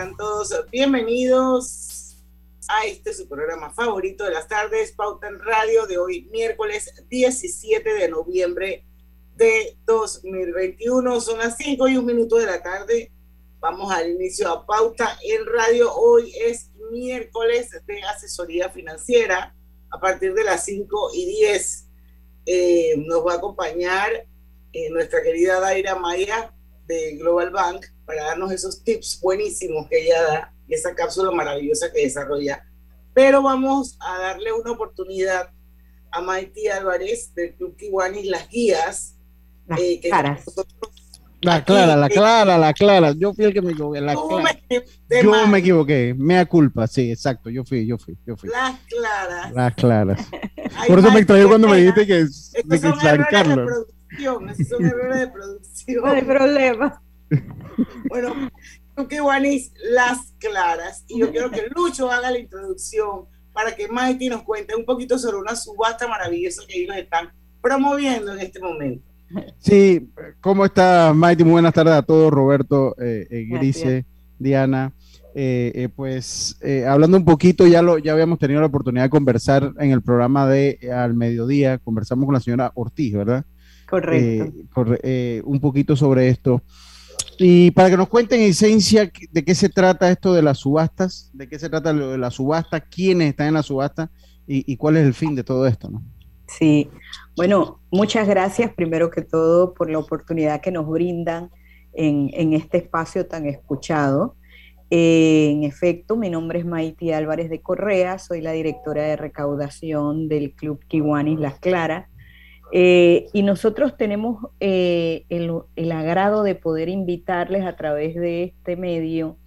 Sean todos bienvenidos a este su programa favorito de las tardes, Pauta en Radio de hoy, miércoles 17 de noviembre de 2021. Son las 5 y un minuto de la tarde. Vamos al inicio a Pauta en Radio. Hoy es miércoles de asesoría financiera a partir de las 5 y 10. Eh, nos va a acompañar eh, nuestra querida Daira Maya de Global Bank para darnos esos tips buenísimos que ella da y esa cápsula maravillosa que desarrolla. Pero vamos a darle una oportunidad a Maiti Álvarez del Club Kiwanis Las Guías. Las eh, claras. La clara, la clara, la clara. Yo fui el que me equivoqué. La clara. Me yo me equivoqué. Mea culpa, sí, exacto. Yo fui, yo fui, yo fui. Las claras. Las claras. Por eso me extrañó cuando me dijiste que es de que San Carlos. Esos son errores de producción. No hay problema. Bueno, que Juanis Las Claras. Y yo quiero que Lucho haga la introducción para que Maiti nos cuente un poquito sobre una subasta maravillosa que ellos están promoviendo en este momento. Sí, ¿cómo está Maiti? Muy buenas tardes a todos, Roberto, eh, eh Grise, Diana. Eh, eh, pues hablando un poquito, ya, lo, ya habíamos tenido la oportunidad de conversar en el programa de Al Mediodía, conversamos con la señora Ortiz, ¿verdad? Correcto. un poquito sobre esto. Y para que nos cuenten en esencia de qué se trata esto de las subastas, de qué se trata lo de la subasta, quiénes están en la subasta y, cuál es el fin de todo esto, ¿no? Sí, bueno, muchas gracias primero que todo por la oportunidad que nos brindan en, este espacio tan escuchado. Eh, en efecto, mi nombre es Maiti Álvarez de Correa, soy la directora de recaudación del Club Kiwanis Las Claras eh, y nosotros tenemos eh, el, agrado de poder invitarles a través de este medio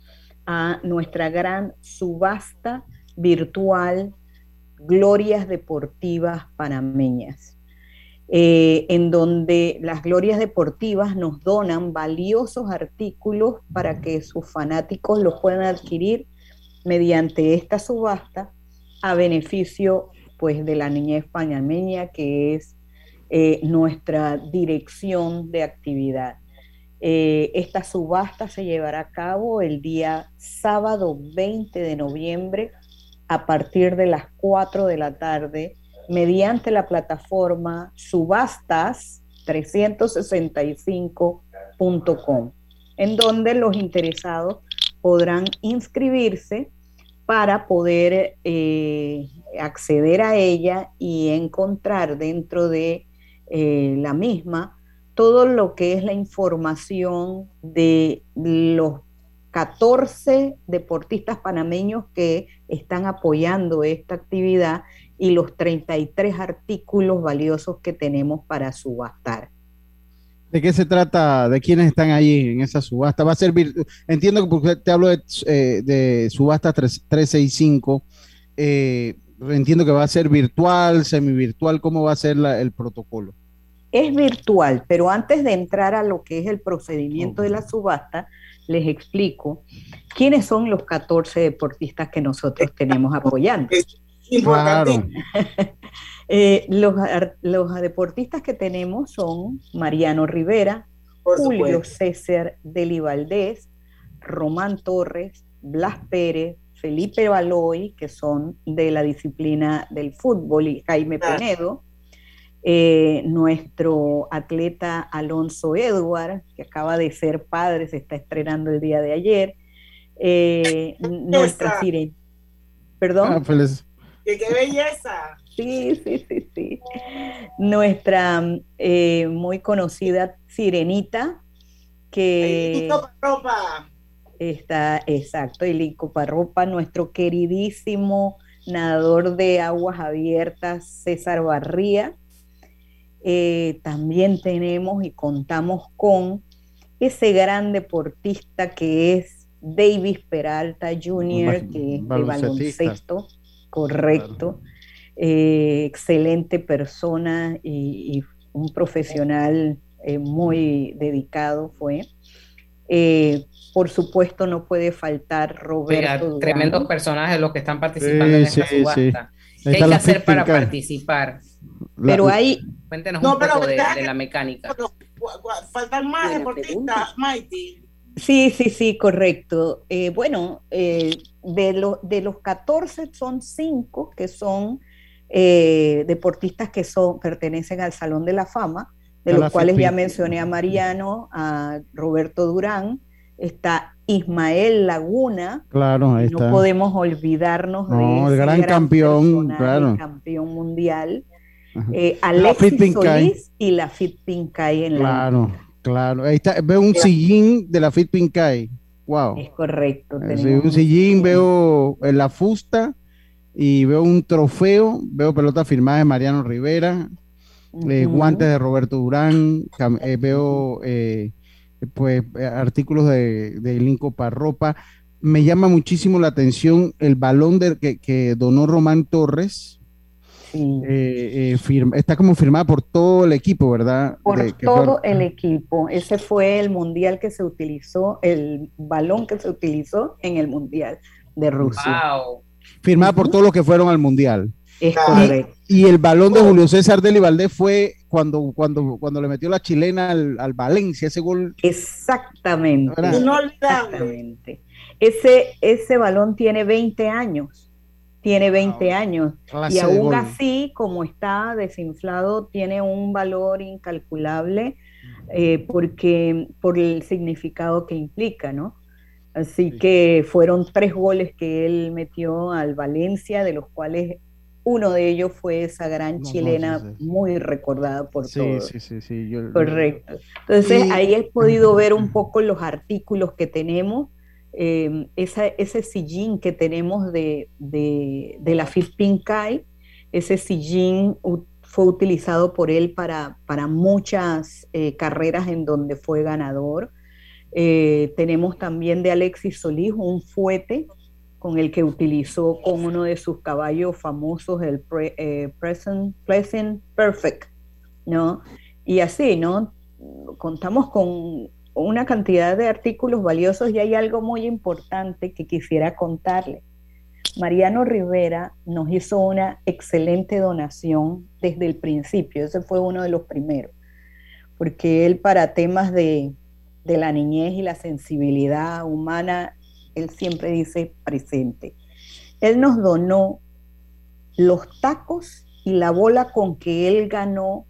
a nuestra gran subasta virtual Glorias Deportivas Panameñas, eh, en donde las Glorias Deportivas nos donan valiosos artículos para que sus fanáticos los puedan adquirir mediante esta subasta a beneficio pues de la niñez panameña que es eh, nuestra dirección de actividad. Eh, esta subasta se llevará a cabo el día sábado 20 de noviembre a partir de las 4 de la tarde mediante la plataforma subastas365.com, en donde los interesados podrán inscribirse para poder eh, acceder a ella y encontrar dentro de eh, la misma, todo lo que es la información de los 14 deportistas panameños que están apoyando esta actividad y los 33 artículos valiosos que tenemos para subastar. ¿De qué se trata? ¿De quiénes están ahí en esa subasta? Va a ser, entiendo que te hablo de, eh, subasta 365, eh, entiendo que va a ser virtual, semivirtual, ¿cómo va a ser el protocolo? es virtual, pero antes de entrar a lo que es el procedimiento de la subasta, les explico quiénes son los 14 deportistas que nosotros tenemos apoyando. Claro. Eh, los, deportistas que tenemos son Mariano Rivera, Julio César Deli Valdés, Román Torres, Blas Pérez, Felipe Baloy, que son de la disciplina del fútbol, y Jaime Penedo, eh, nuestro atleta Alonso Edward, que acaba de ser padre, se está estrenando el día de ayer. Eh, nuestra Perdón. Ah, ¡Qué, qué belleza! Sí, sí, sí, sí. Nuestra eh, muy conocida Sirenita, que ropa. Está, exacto, el Parropa, nuestro queridísimo nadador de aguas abiertas, César Barría. Eh, también tenemos y contamos con ese gran deportista que es Davis Peralta Jr., que es de baloncesto, correcto. Eh, excelente persona y, un profesional eh, muy dedicado fue. Por supuesto, no puede faltar Roberto. tremendos personajes los que están participando en esta subasta. ¿Qué hay que hacer para participar? Pero hay. Cuéntenos un poco de, la mecánica. Faltan más deportistas, Mighty. Sí, sí, sí, correcto. Eh, bueno, eh, de, de los 14 son 5 que son eh, deportistas que son, pertenecen al Salón de la Fama, de los cuales ya mencioné a Mariano, a Roberto Durán, está Ismael Laguna. Claro, ahí No podemos olvidarnos de ese el gran, campeón, claro. campeón mundial. Eh, Alexis Solís y la Fit Pincay en la. Claro, claro. Ahí está, veo un sillín de la Fit Pincay. Wow. Es correcto. Eh, un sillín, veo en la fusta y veo un trofeo, veo pelota firmada de Mariano Rivera, eh, guantes de Roberto Durán, veo pues artículos de, de Linco Parropa. Me llama muchísimo la atención el balón de, que, que donó Román Torres, eh, eh, está como firmada por todo el equipo, ¿verdad? Por todo el equipo. Ese fue el mundial que se utilizó, el balón que se utilizó en el mundial de Rusia. Firmada por todos los que fueron al mundial. Es correcto. Y, el balón de Julio César Deli Valdés fue cuando, cuando, cuando le metió la chilena al, Valencia, ese gol. Exactamente. Exactamente. Ese, ese balón tiene 20 años tiene 20 años y aún así, como está desinflado, tiene un valor incalculable eh, porque por el significado que implica, ¿no? Así que fueron tres goles que él metió al Valencia, de los cuales uno de ellos fue esa gran chilena muy recordada por todos. Sí, sí, sí. Correcto. Entonces ahí he podido ver un poco los artículos que tenemos Em, ese sillín que tenemos de, la Pink Kai, ese sillín fue utilizado por él para, para muchas eh, carreras en donde fue ganador. Eh, tenemos también de Alexis Solís un fuete con el que utilizó con uno de sus caballos famosos el eh, Present, Perfect, ¿no? Y así, ¿no? Contamos con una cantidad de artículos valiosos y hay algo muy importante que quisiera contarle. Mariano Rivera nos hizo una excelente donación desde el principio, ese fue uno de los primeros, porque él para temas de, de la niñez y la sensibilidad humana, él siempre dice presente. Él nos donó los tacos y la bola con que él ganó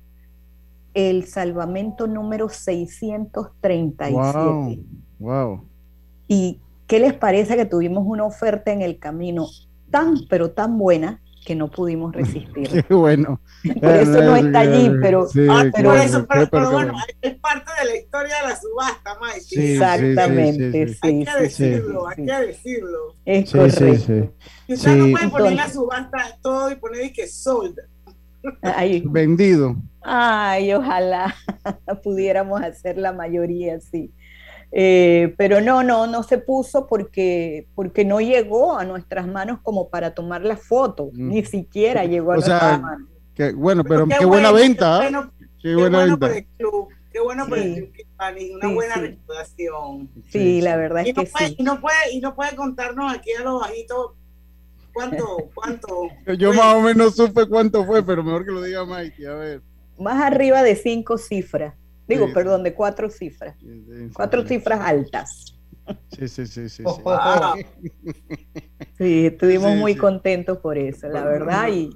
el salvamento número 637. Wow, wow. ¿Y qué les parece que tuvimos una oferta en el camino tan, pero tan buena que no pudimos resistir? Qué bueno. Por eso no está allí, pero, ah, pero, eso, pero, bueno, es parte de la historia de la subasta, Mike. Sí, Exactamente, sí, Hay que decirlo, hay que decirlo. Es correcto. Y usted no puede poner la subasta todo y poner que sold. Vendido. Ay, ojalá pudiéramos hacer la mayoría así. Eh, pero no, no, no se puso porque, porque no llegó a nuestras manos como para tomar la foto, mm. ni siquiera llegó a nuestras manos. bueno, pero, qué, buena venta. Qué, buena bueno venta. Por el club, qué bueno por el club, una buena reputación. Sí, la verdad es que sí. Y no, puede, y no puede contarnos aquí a los bajitos cuánto, cuánto. Yo más o menos supe cuánto fue, pero mejor que lo diga Mikey, a ver más arriba de cinco cifras. Digo, perdón, de cuatro cifras. cuatro cifras altas. Sí, sí, sí, sí. Sí, estuvimos muy contentos por eso, la verdad. Y,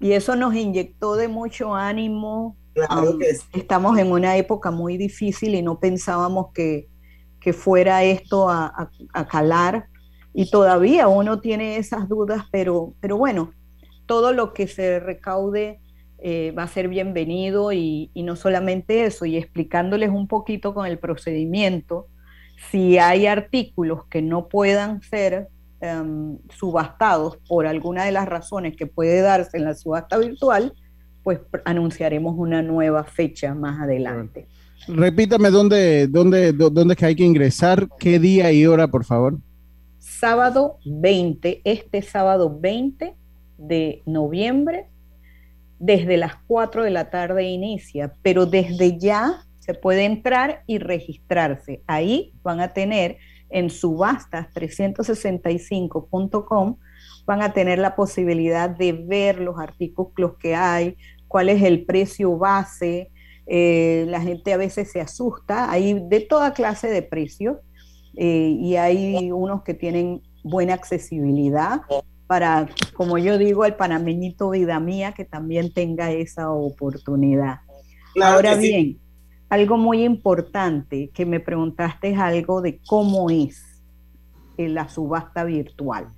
y eso nos inyectó de mucho ánimo. Estamos en una época muy difícil y no pensábamos que, que fuera esto a, a, a, calar. Y todavía uno tiene esas dudas, pero, pero bueno, todo lo que se recaude eh, va a ser bienvenido y, no solamente eso, y explicándoles un poquito con el procedimiento, si hay artículos que no puedan ser em, subastados por alguna de las razones que puede darse en la subasta virtual, pues anunciaremos una nueva fecha más adelante. Repítame dónde, dónde, dónde es que hay que ingresar, qué día y hora, por favor. Sábado 20, este sábado 20 de noviembre, desde las 4 de la tarde inicia, pero desde ya se puede entrar y registrarse. Ahí van a tener en subastas365.com, van a tener la posibilidad de ver los artículos que hay, cuál es el precio base. Eh, la gente a veces se asusta, hay de toda clase de precios eh, y hay unos que tienen buena accesibilidad para, como yo digo, el panameñito vida mía que también tenga esa oportunidad. Ahora bien, algo muy importante que me preguntaste es algo de cómo es eh, la subasta virtual.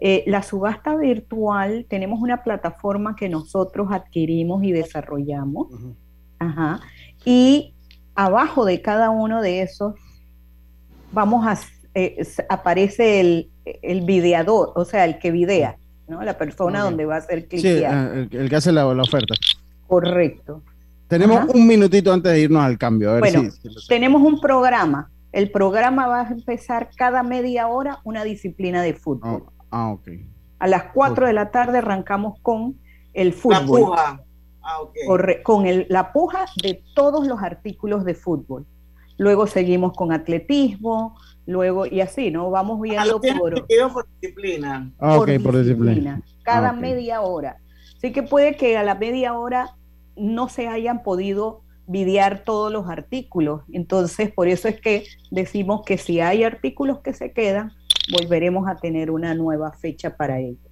Eh, la subasta virtual, tenemos una plataforma que nosotros adquirimos y desarrollamos. y abajo de cada uno de esos vamos a, eh, aparece el, el videador, o sea, el que videa, ¿no? La persona donde va a ser cliquear. Sí, el, que hace la, oferta. Correcto. Tenemos un minutito antes de irnos al cambio. bueno, tenemos un programa. El programa va a empezar cada media hora una disciplina de fútbol. ah, ok. A las 4 de la tarde arrancamos con el fútbol. La puja. Ah, okay. con el, la puja de todos los artículos de fútbol. Luego seguimos con atletismo, luego y así, ¿no? Vamos ah, viendo por, por disciplina. Ah, por, por disciplina. Cada media hora. Así que puede que a la media hora no se hayan podido videar todos los artículos. Entonces, por eso es que decimos que si hay artículos que se quedan, volveremos a tener una nueva fecha para ello.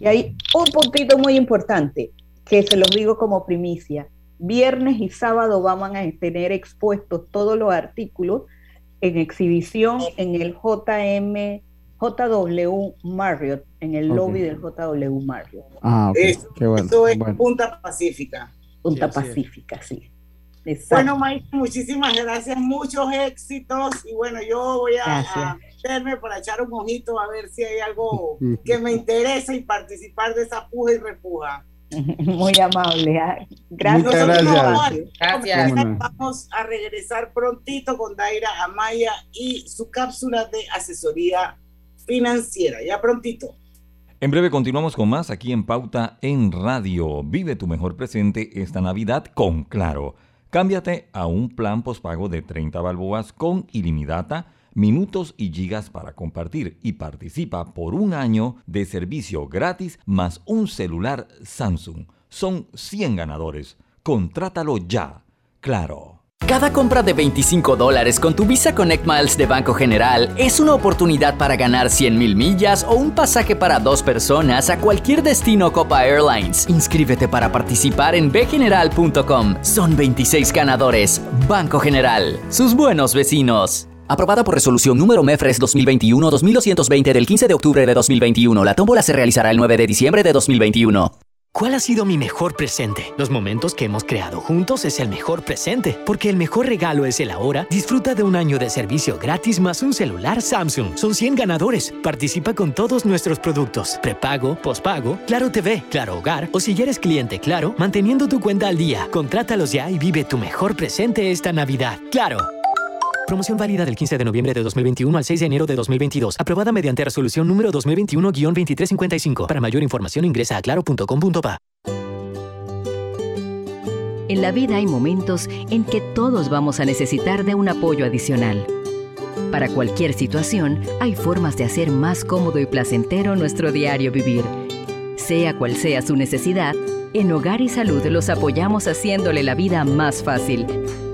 Y hay un puntito muy importante que se los digo como primicia. Viernes y sábado vamos a tener expuestos todos los artículos en exhibición en el JM JW Marriott, en el lobby del JW Marriott. Ah, Qué bueno. Eso es Punta Pacífica. Punta Pacífica, sí. Bueno, Mike, muchísimas gracias, muchos éxitos y bueno, yo voy a, verme para echar un ojito a ver si hay algo que me interesa y participar de esa puja y repuja. Muy amable. ¿ah? Gracias. gracias. gracias. Vamos a regresar prontito con Daira Amaya y su cápsula de asesoría financiera. Ya prontito. En breve continuamos con más aquí en Pauta en Radio. Vive tu mejor presente esta Navidad con Claro. Cámbiate a un plan pospago de 30 balboas con ilimitada, minutos y gigas para compartir y participa por un año de servicio gratis más un celular Samsung. Son 100 ganadores. Contrátalo ya. Claro. Cada compra de 25 dólares con tu Visa Connect Miles de Banco General es una oportunidad para ganar 100 mil millas o un pasaje para dos personas a cualquier destino Copa Airlines. Inscríbete para participar en bgeneral.com. Son 26 ganadores. Banco General. Sus buenos vecinos. Aprobada por resolución número MEFRES 2021-2220 del 15 de octubre de 2021. La tómbola se realizará el 9 de diciembre de 2021. ¿Cuál ha sido mi mejor presente? Los momentos que hemos creado juntos es el mejor presente, porque el mejor regalo es el ahora. Disfruta de un año de servicio gratis más un celular Samsung. Son 100 ganadores. Participa con todos nuestros productos. Prepago, pospago, Claro TV, Claro Hogar o si ya eres cliente Claro, manteniendo tu cuenta al día. Contrátalos ya y vive tu mejor presente esta Navidad. Claro. Promoción válida del 15 de noviembre de 2021 al 6 de enero de 2022. Aprobada mediante resolución número 2021-2355. Para mayor información ingresa a claro.com.pa. En la vida hay momentos en que todos vamos a necesitar de un apoyo adicional. Para cualquier situación, hay formas de hacer más cómodo y placentero nuestro diario vivir. Sea cual sea su necesidad, en Hogar y Salud los apoyamos haciéndole la vida más fácil,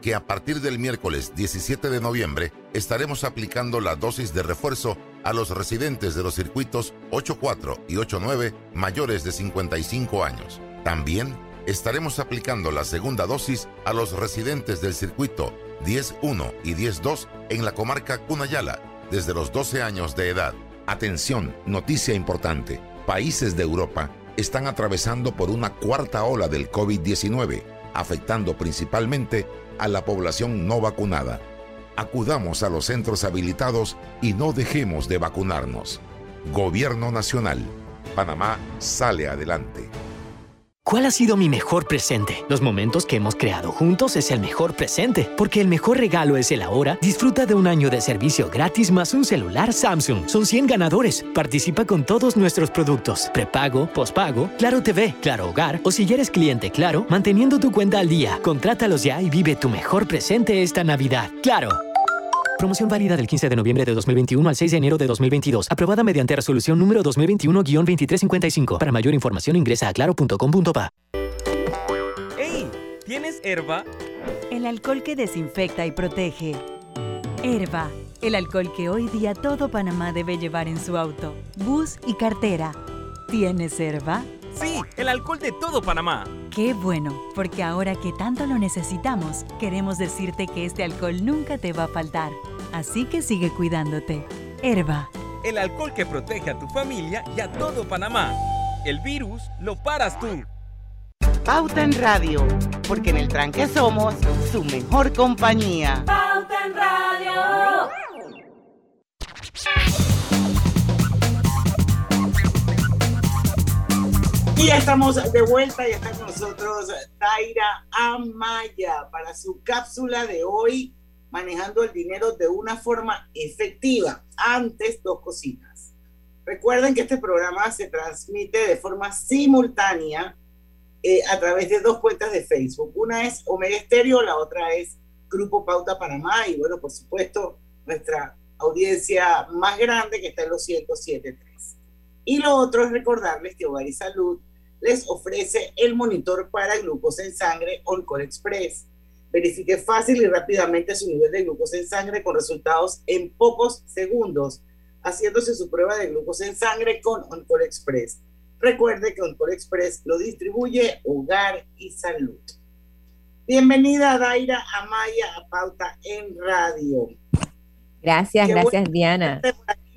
que a partir del miércoles 17 de noviembre estaremos aplicando la dosis de refuerzo a los residentes de los circuitos 84 y 89 mayores de 55 años. También estaremos aplicando la segunda dosis a los residentes del circuito 10.1 y 10.2 en la comarca Cunayala desde los 12 años de edad. Atención, noticia importante. Países de Europa están atravesando por una cuarta ola del COVID-19, afectando principalmente a la población no vacunada. Acudamos a los centros habilitados y no dejemos de vacunarnos. Gobierno Nacional. Panamá sale adelante. ¿Cuál ha sido mi mejor presente? Los momentos que hemos creado juntos es el mejor presente, porque el mejor regalo es el ahora. Disfruta de un año de servicio gratis más un celular Samsung. Son 100 ganadores. Participa con todos nuestros productos. Prepago, pospago, Claro TV, Claro Hogar o si eres cliente Claro, manteniendo tu cuenta al día. Contrátalos ya y vive tu mejor presente esta Navidad. Claro. Promoción válida del 15 de noviembre de 2021 al 6 de enero de 2022. Aprobada mediante resolución número 2021-2355. Para mayor información ingresa a claro.com.pa. ¡Ey! ¿Tienes herba? El alcohol que desinfecta y protege. Herba. El alcohol que hoy día todo Panamá debe llevar en su auto, bus y cartera. ¿Tienes herba? Sí, el alcohol de todo Panamá. Qué bueno, porque ahora que tanto lo necesitamos, queremos decirte que este alcohol nunca te va a faltar. Así que sigue cuidándote. Herba. El alcohol que protege a tu familia y a todo Panamá. El virus lo paras tú. Pauta en Radio, porque en el tranque somos su mejor compañía. Pauta en Radio. Y ya estamos de vuelta y está con nosotros Daira Amaya para su cápsula de hoy, manejando el dinero de una forma efectiva. Antes, dos cositas. Recuerden que este programa se transmite de forma simultánea eh, a través de dos cuentas de Facebook. Una es Omega Estéreo, la otra es Grupo Pauta Panamá y bueno, por supuesto, nuestra audiencia más grande que está en los 107.3. Y lo otro es recordarles que Hogar y Salud les ofrece el monitor para glucosa en sangre OnCall Express. Verifique fácil y rápidamente su nivel de glucosa en sangre con resultados en pocos segundos, haciéndose su prueba de glucosa en sangre con OnCall Express. Recuerde que OnCall Express lo distribuye Hogar y Salud. Bienvenida Daira Amaya a Pauta en Radio. Gracias, gracias Diana.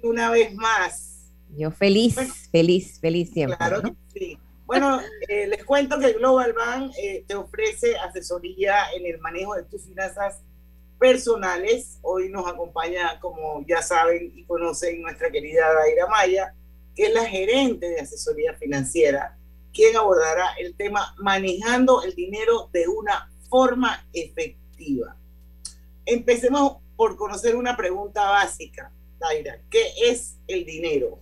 Una vez más. Yo feliz, feliz, feliz siempre. Claro que sí. Bueno, eh, les cuento que Global Bank eh, te ofrece asesoría en el manejo de tus finanzas personales. Hoy nos acompaña, como ya saben y conocen, nuestra querida Daira Maya, que es la gerente de asesoría financiera, quien abordará el tema manejando el dinero de una forma efectiva. Empecemos por conocer una pregunta básica, Daira. ¿Qué es el dinero?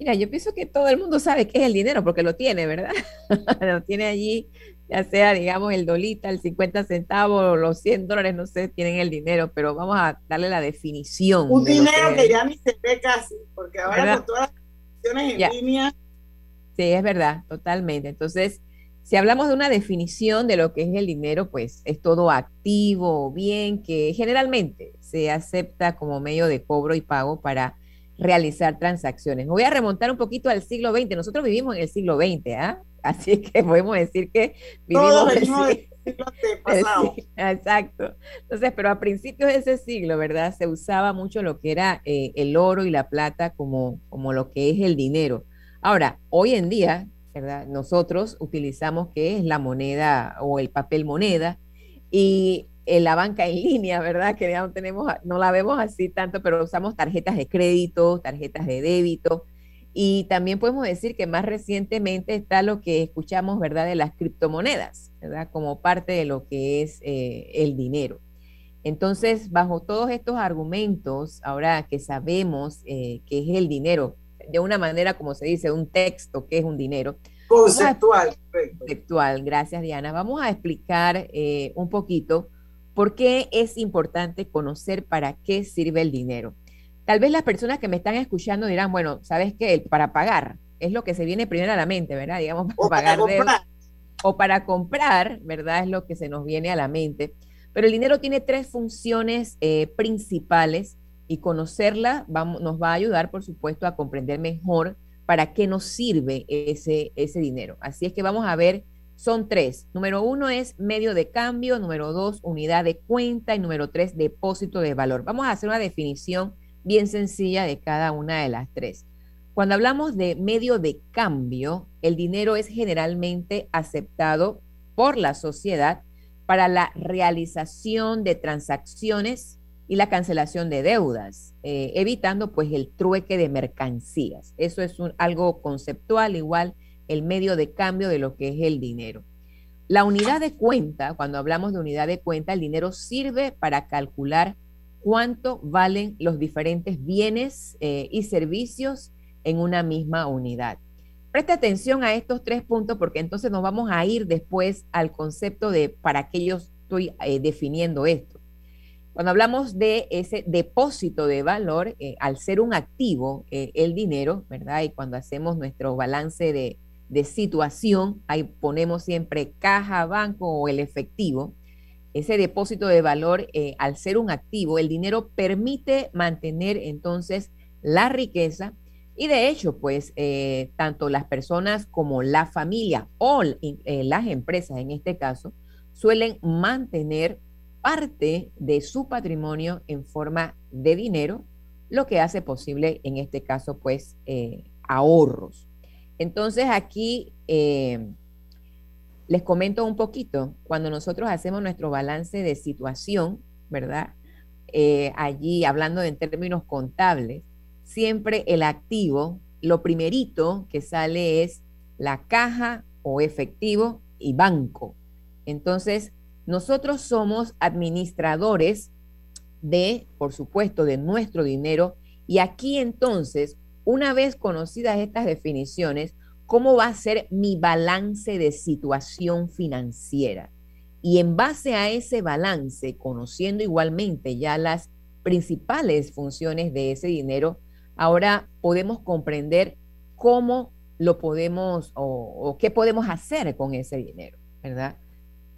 Mira, yo pienso que todo el mundo sabe qué es el dinero porque lo tiene, ¿verdad? lo tiene allí, ya sea, digamos, el dolita, el 50 centavos, los 100 dólares, no sé, tienen el dinero, pero vamos a darle la definición. Un dinero que, ya ni se ve casi, porque ahora con todas las definiciones en línea. Sí, es verdad, totalmente. Entonces, si hablamos de una definición de lo que es el dinero, pues es todo activo o bien que generalmente se acepta como medio de cobro y pago para realizar transacciones. Me voy a remontar un poquito al siglo XX. Nosotros vivimos en el siglo XX, ¿ah? Así que podemos decir que vivimos en el siglo, pasado. Exacto. Entonces, pero a principios de ese siglo, ¿verdad? Se usaba mucho lo que era eh, el oro y la plata como, como lo que es el dinero. Ahora, hoy en día, ¿verdad? Nosotros utilizamos que es la moneda o el papel moneda y en la banca en línea, ¿verdad? Que ya no tenemos, no la vemos así tanto, pero usamos tarjetas de crédito, tarjetas de débito. Y también podemos decir que más recientemente está lo que escuchamos, ¿verdad? De las criptomonedas, ¿verdad? Como parte de lo que es eh, el dinero. Entonces, bajo todos estos argumentos, ahora que sabemos eh, qué es el dinero, de una manera, como se dice, un texto, que es un dinero. Conceptual. Conceptual, gracias Diana. Vamos a explicar eh, un poquito ¿Por qué es importante conocer para qué sirve el dinero? Tal vez las personas que me están escuchando dirán, bueno, ¿sabes qué? Para pagar es lo que se viene primero a la mente, ¿verdad? Digamos, para pagar o para comprar, ¿verdad? Es lo que se nos viene a la mente. Pero el dinero tiene tres funciones eh, principales y conocerla nos va a ayudar, por supuesto, a comprender mejor para qué nos sirve ese, ese dinero. Así es que vamos a ver, son tres. Número uno es medio de cambio, número dos, unidad de cuenta y número tres, depósito de valor. Vamos a hacer una definición bien sencilla de cada una de las tres. Cuando hablamos de medio de cambio, el dinero es generalmente aceptado por la sociedad para la realización de transacciones y la cancelación de deudas, eh, evitando pues el trueque de mercancías. Eso es algo conceptual, igual el medio de cambio de lo que es el dinero. La unidad de cuenta, cuando hablamos de unidad de cuenta, el dinero sirve para calcular cuánto valen los diferentes bienes eh, y servicios en una misma unidad. Presta atención a estos tres puntos porque entonces nos vamos a ir después al concepto de para qué yo estoy eh, definiendo esto. Cuando hablamos de ese depósito de valor, eh, al ser un activo, el dinero, ¿verdad? Y cuando hacemos nuestro balance de, de situación, ahí ponemos siempre caja, banco o el efectivo. Ese depósito de valor, al ser un activo, el dinero permite mantener entonces la riqueza y de hecho, pues eh, tanto las personas como la familia o eh, las empresas en este caso suelen mantener parte de su patrimonio en forma de dinero, lo que hace posible en este caso pues eh, ahorros. Entonces aquí les comento un poquito, cuando nosotros hacemos nuestro balance de situación, ¿verdad? allí hablando en términos contables, siempre el activo, lo primerito que sale es la caja o efectivo y banco. Entonces, nosotros somos administradores de, por supuesto, de nuestro dinero. Y aquí entonces, una vez conocidas estas definiciones, ¿cómo va a ser mi balance de situación financiera? Y en base a ese balance, conociendo igualmente ya las principales funciones de ese dinero, ahora podemos comprender cómo lo podemos o, qué podemos hacer con ese dinero, ¿verdad?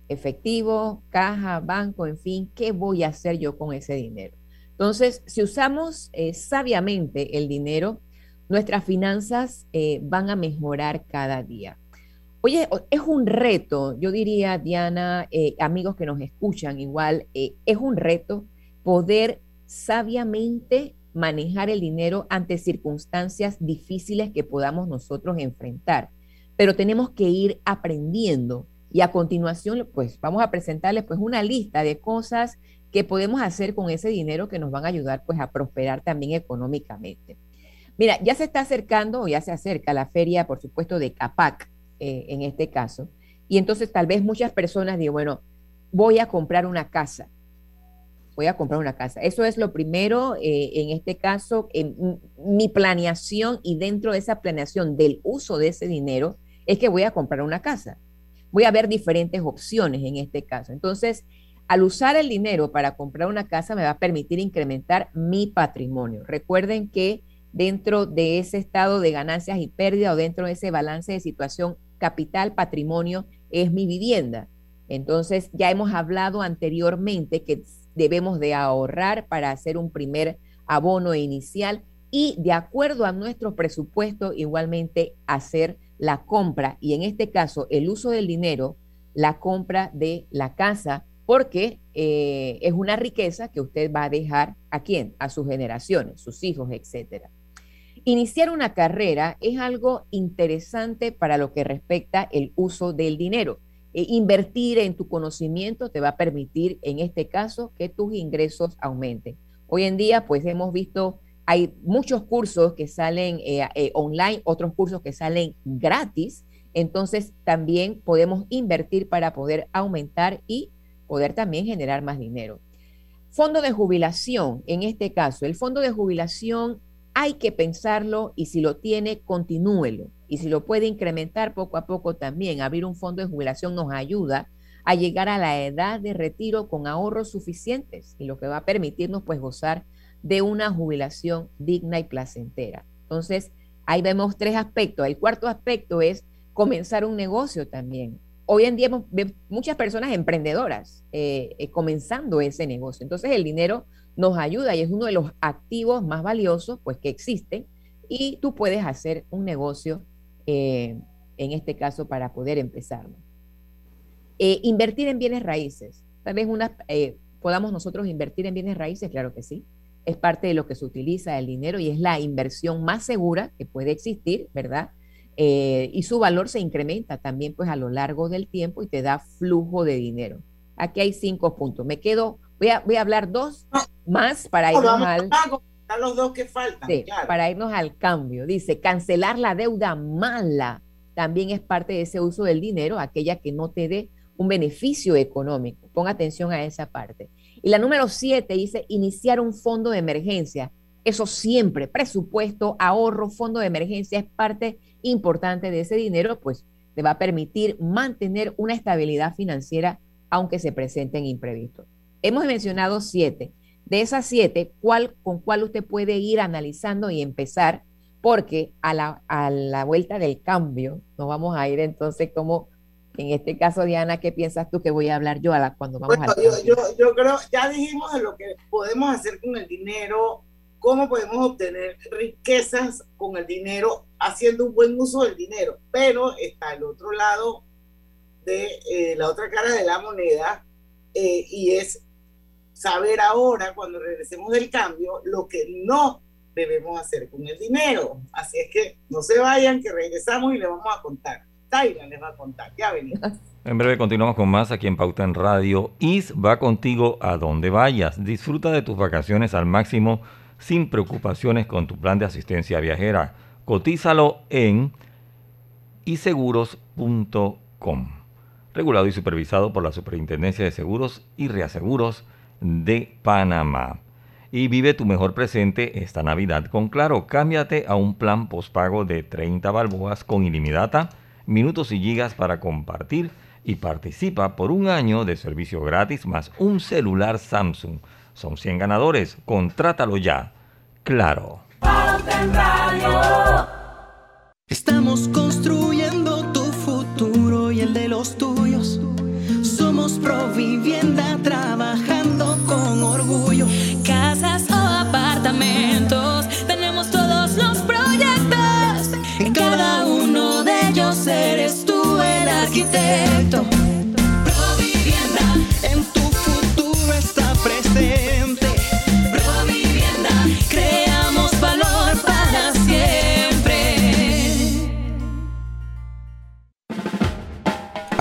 Efectivo, caja, banco, en fin, ¿qué voy a hacer yo con ese dinero? Entonces, si usamos eh, sabiamente el dinero, nuestras finanzas eh, van a mejorar cada día. Oye, es un reto, yo diría, Diana, eh, amigos que nos escuchan igual, es un reto poder sabiamente manejar el dinero ante circunstancias difíciles que podamos nosotros enfrentar. Pero tenemos que ir aprendiendo y a continuación pues vamos a presentarles pues una lista de cosas que podemos hacer con ese dinero que nos van a ayudar pues a prosperar también económicamente. Mira, ya se está acercando o ya se acerca la feria, por supuesto, de Capac eh, en este caso. Y entonces tal vez muchas personas digan, bueno, voy a comprar una casa voy a comprar una casa. Eso es lo primero, eh, en este caso, en mi planeación y dentro de esa planeación del uso de ese dinero es que voy a comprar una casa. Voy a ver diferentes opciones en este caso. Entonces, al usar el dinero para comprar una casa me va a permitir incrementar mi patrimonio. Recuerden que dentro de ese estado de ganancias y pérdida o dentro de ese balance de situación capital, patrimonio, es mi vivienda. Entonces, ya hemos hablado anteriormente que debemos de ahorrar para hacer un primer abono inicial y de acuerdo a nuestro presupuesto igualmente hacer la compra y en este caso el uso del dinero, la compra de la casa, porque eh, es una riqueza que usted va a dejar a quién, a sus generaciones, sus hijos, etcétera. Iniciar una carrera es algo interesante para lo que respecta el uso del dinero. Eh, invertir en tu conocimiento te va a permitir, en este caso, que tus ingresos aumenten. Hoy en día, pues hemos visto, hay muchos cursos que salen eh, eh, online, otros cursos que salen gratis. Entonces, también podemos invertir para poder aumentar y poder también generar más dinero. Fondo de jubilación, en este caso, el fondo de jubilación hay que pensarlo y si lo tiene, continúelo. Y si lo puede incrementar poco a poco también, abrir un fondo de jubilación nos ayuda a llegar a la edad de retiro con ahorros suficientes y lo que va a permitirnos pues gozar de una jubilación digna y placentera. Entonces, ahí vemos tres aspectos. El cuarto aspecto es comenzar un negocio también hoy en día muchas personas emprendedoras eh, eh, comenzando ese negocio. Entonces el dinero nos ayuda y es uno de los activos más valiosos pues, que existen y tú puedes hacer un negocio, eh, en este caso, para poder empezar. invertir en bienes raíces. Tal vez una, podamos nosotros invertir en bienes raíces, claro que sí. Es parte de lo que se utiliza el dinero y es la inversión más segura que puede existir, ¿verdad? Eh, y su valor se incrementa también pues a lo largo del tiempo y te da flujo de dinero. Aquí hay cinco puntos. Me quedo, voy a, voy a hablar dos más para irnos al... los dos que faltan. para irnos al cambio. Dice, cancelar la deuda mala también es parte de ese uso del dinero, aquella que no te dé un beneficio económico. Pon atención a esa parte. Y la número siete dice, iniciar un fondo de emergencia. Eso siempre, presupuesto, ahorro, fondo de emergencia es parte importante de ese dinero, pues te va a permitir mantener una estabilidad financiera aunque se presenten imprevistos. Hemos mencionado siete. De esas siete, ¿cuál, ¿con cuál usted puede ir analizando y empezar? Porque a la, a la vuelta del cambio, nos vamos a ir entonces como, en este caso, Diana, ¿qué piensas tú que voy a hablar yo a la, cuando vamos a yo, yo creo, ya dijimos de lo que podemos hacer con el dinero, cómo podemos obtener riquezas con el dinero haciendo un buen uso del dinero. Pero está el otro lado de eh, la otra cara de la moneda eh, y es saber ahora, cuando regresemos del cambio, lo que no debemos hacer con el dinero. Así es que no se vayan, que regresamos y les vamos a contar. Taira les va a contar, ya venimos. En breve continuamos con más aquí en Pauta en Radio. IS va contigo a donde vayas. Disfruta de tus vacaciones al máximo sin preocupaciones con tu plan de asistencia viajera. Cotízalo en iseguros.com. Regulado y supervisado por la Superintendencia de Seguros y Reaseguros de Panamá. Y vive tu mejor presente esta Navidad con Claro. Cámbiate a un plan postpago de 30 balboas con ilimitada, minutos y gigas para compartir y participa por un año de servicio gratis más un celular Samsung son 100 ganadores. Contrátalo ya. Claro. Estamos construyendo tu futuro y el de los tuyos. Somos Provivienda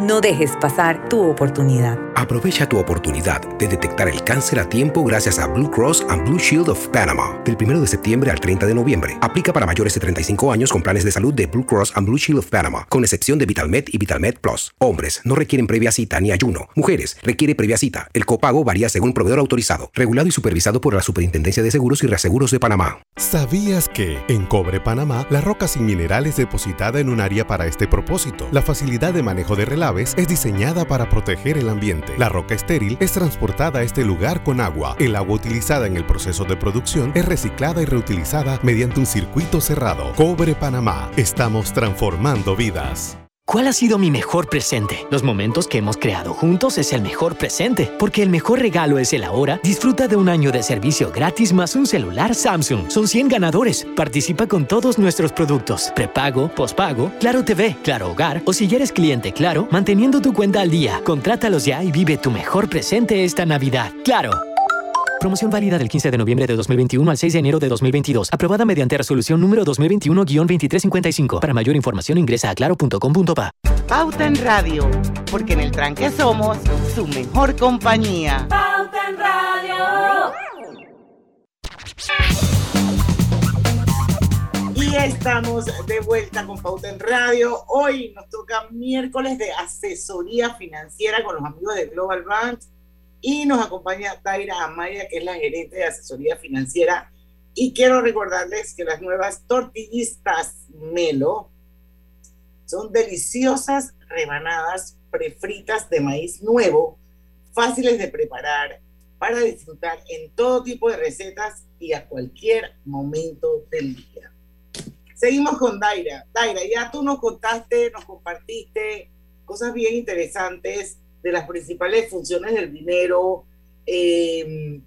No dejes pasar tu oportunidad. Aprovecha tu oportunidad de detectar el cáncer a tiempo gracias a Blue Cross and Blue Shield of Panama. Del 1 de septiembre al 30 de noviembre. Aplica para mayores de 35 años con planes de salud de Blue Cross and Blue Shield of Panama, con excepción de VitalMed y VitalMed Plus. Hombres no requieren previa cita ni ayuno. Mujeres requiere previa cita. El copago varía según proveedor autorizado, regulado y supervisado por la Superintendencia de Seguros y Reaseguros de Panamá. ¿Sabías que en Cobre Panamá la roca sin mineral es depositada en un área para este propósito? La facilidad de manejo de es diseñada para proteger el ambiente. La roca estéril es transportada a este lugar con agua. El agua utilizada en el proceso de producción es reciclada y reutilizada mediante un circuito cerrado. Cobre Panamá. Estamos transformando vidas. ¿Cuál ha sido mi mejor presente? Los momentos que hemos creado juntos es el mejor presente, porque el mejor regalo es el ahora. Disfruta de un año de servicio gratis más un celular Samsung. Son 100 ganadores. Participa con todos nuestros productos. Prepago, pospago, Claro TV, Claro Hogar o si eres cliente Claro, manteniendo tu cuenta al día. Contrátalos ya y vive tu mejor presente esta Navidad. Claro. Promoción válida del 15 de noviembre de 2021 al 6 de enero de 2022. Aprobada mediante resolución número 2021-2355. Para mayor información ingresa a claro.com.pa. Pauta en Radio, porque en el tranque somos su mejor compañía. Pauta en Radio. Y estamos de vuelta con Pauta en Radio. Hoy nos toca miércoles de asesoría financiera con los amigos de Global Bank y nos acompaña Taira Amaya, que es la gerente de asesoría financiera. Y quiero recordarles que las nuevas tortillistas Melo son deliciosas rebanadas prefritas de maíz nuevo, fáciles de preparar para disfrutar en todo tipo de recetas y a cualquier momento del día. Seguimos con Daira. Daira, ya tú nos contaste, nos compartiste cosas bien interesantes de las principales funciones del dinero eh,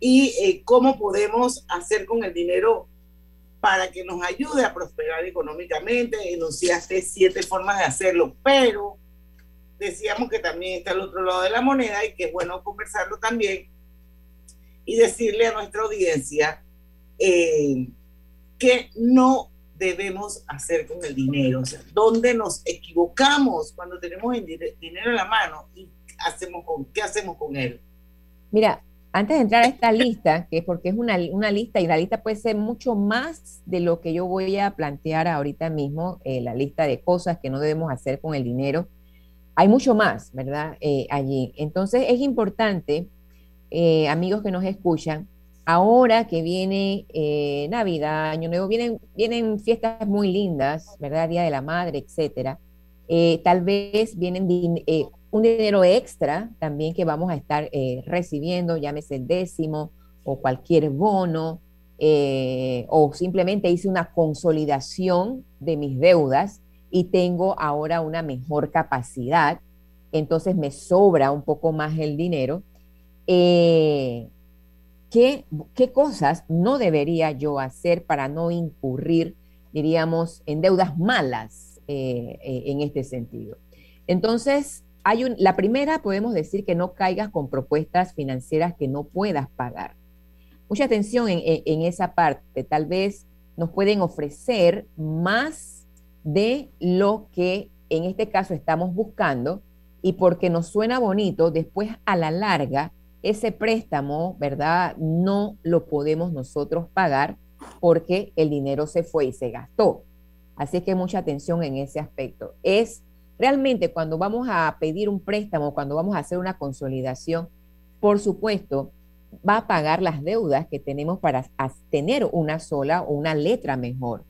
y eh, cómo podemos hacer con el dinero para que nos ayude a prosperar económicamente. Enunciaste siete formas de hacerlo, pero decíamos que también está el otro lado de la moneda y que es bueno conversarlo también y decirle a nuestra audiencia eh, que no debemos hacer con el dinero, o sea, dónde nos equivocamos cuando tenemos el dinero en la mano y hacemos con, qué hacemos con él. Mira, antes de entrar a esta lista, que es porque es una, una, lista y la lista puede ser mucho más de lo que yo voy a plantear ahorita mismo, eh, la lista de cosas que no debemos hacer con el dinero. Hay mucho más, ¿verdad? Eh, allí. Entonces es importante, eh, amigos que nos escuchan, ahora que viene eh, Navidad, Año Nuevo, vienen, vienen fiestas muy lindas, ¿verdad? Día de la Madre, etcétera. Eh, tal vez vienen eh, un dinero extra también que vamos a estar recibiendo, llámese el décimo o cualquier bono, o simplemente hice una consolidación de mis deudas y tengo ahora una mejor capacidad, entonces me sobra un poco más el dinero. ¿Qué, cosas no debería yo hacer para no incurrir, diríamos, en deudas malas eh, eh, en este sentido? Entonces, hay la primera podemos decir que no caigas con propuestas financieras que no puedas pagar. Mucha atención en, en esa parte. Tal vez nos pueden ofrecer más de lo que en este caso estamos buscando y porque nos suena bonito, después a la larga ese préstamo, ¿verdad? No lo podemos nosotros pagar porque el dinero se fue y se gastó. Así que mucha atención en ese aspecto. Es realmente cuando vamos a pedir un préstamo, cuando vamos a hacer una consolidación, por supuesto, va a pagar las deudas que tenemos para tener una sola o una letra mejor.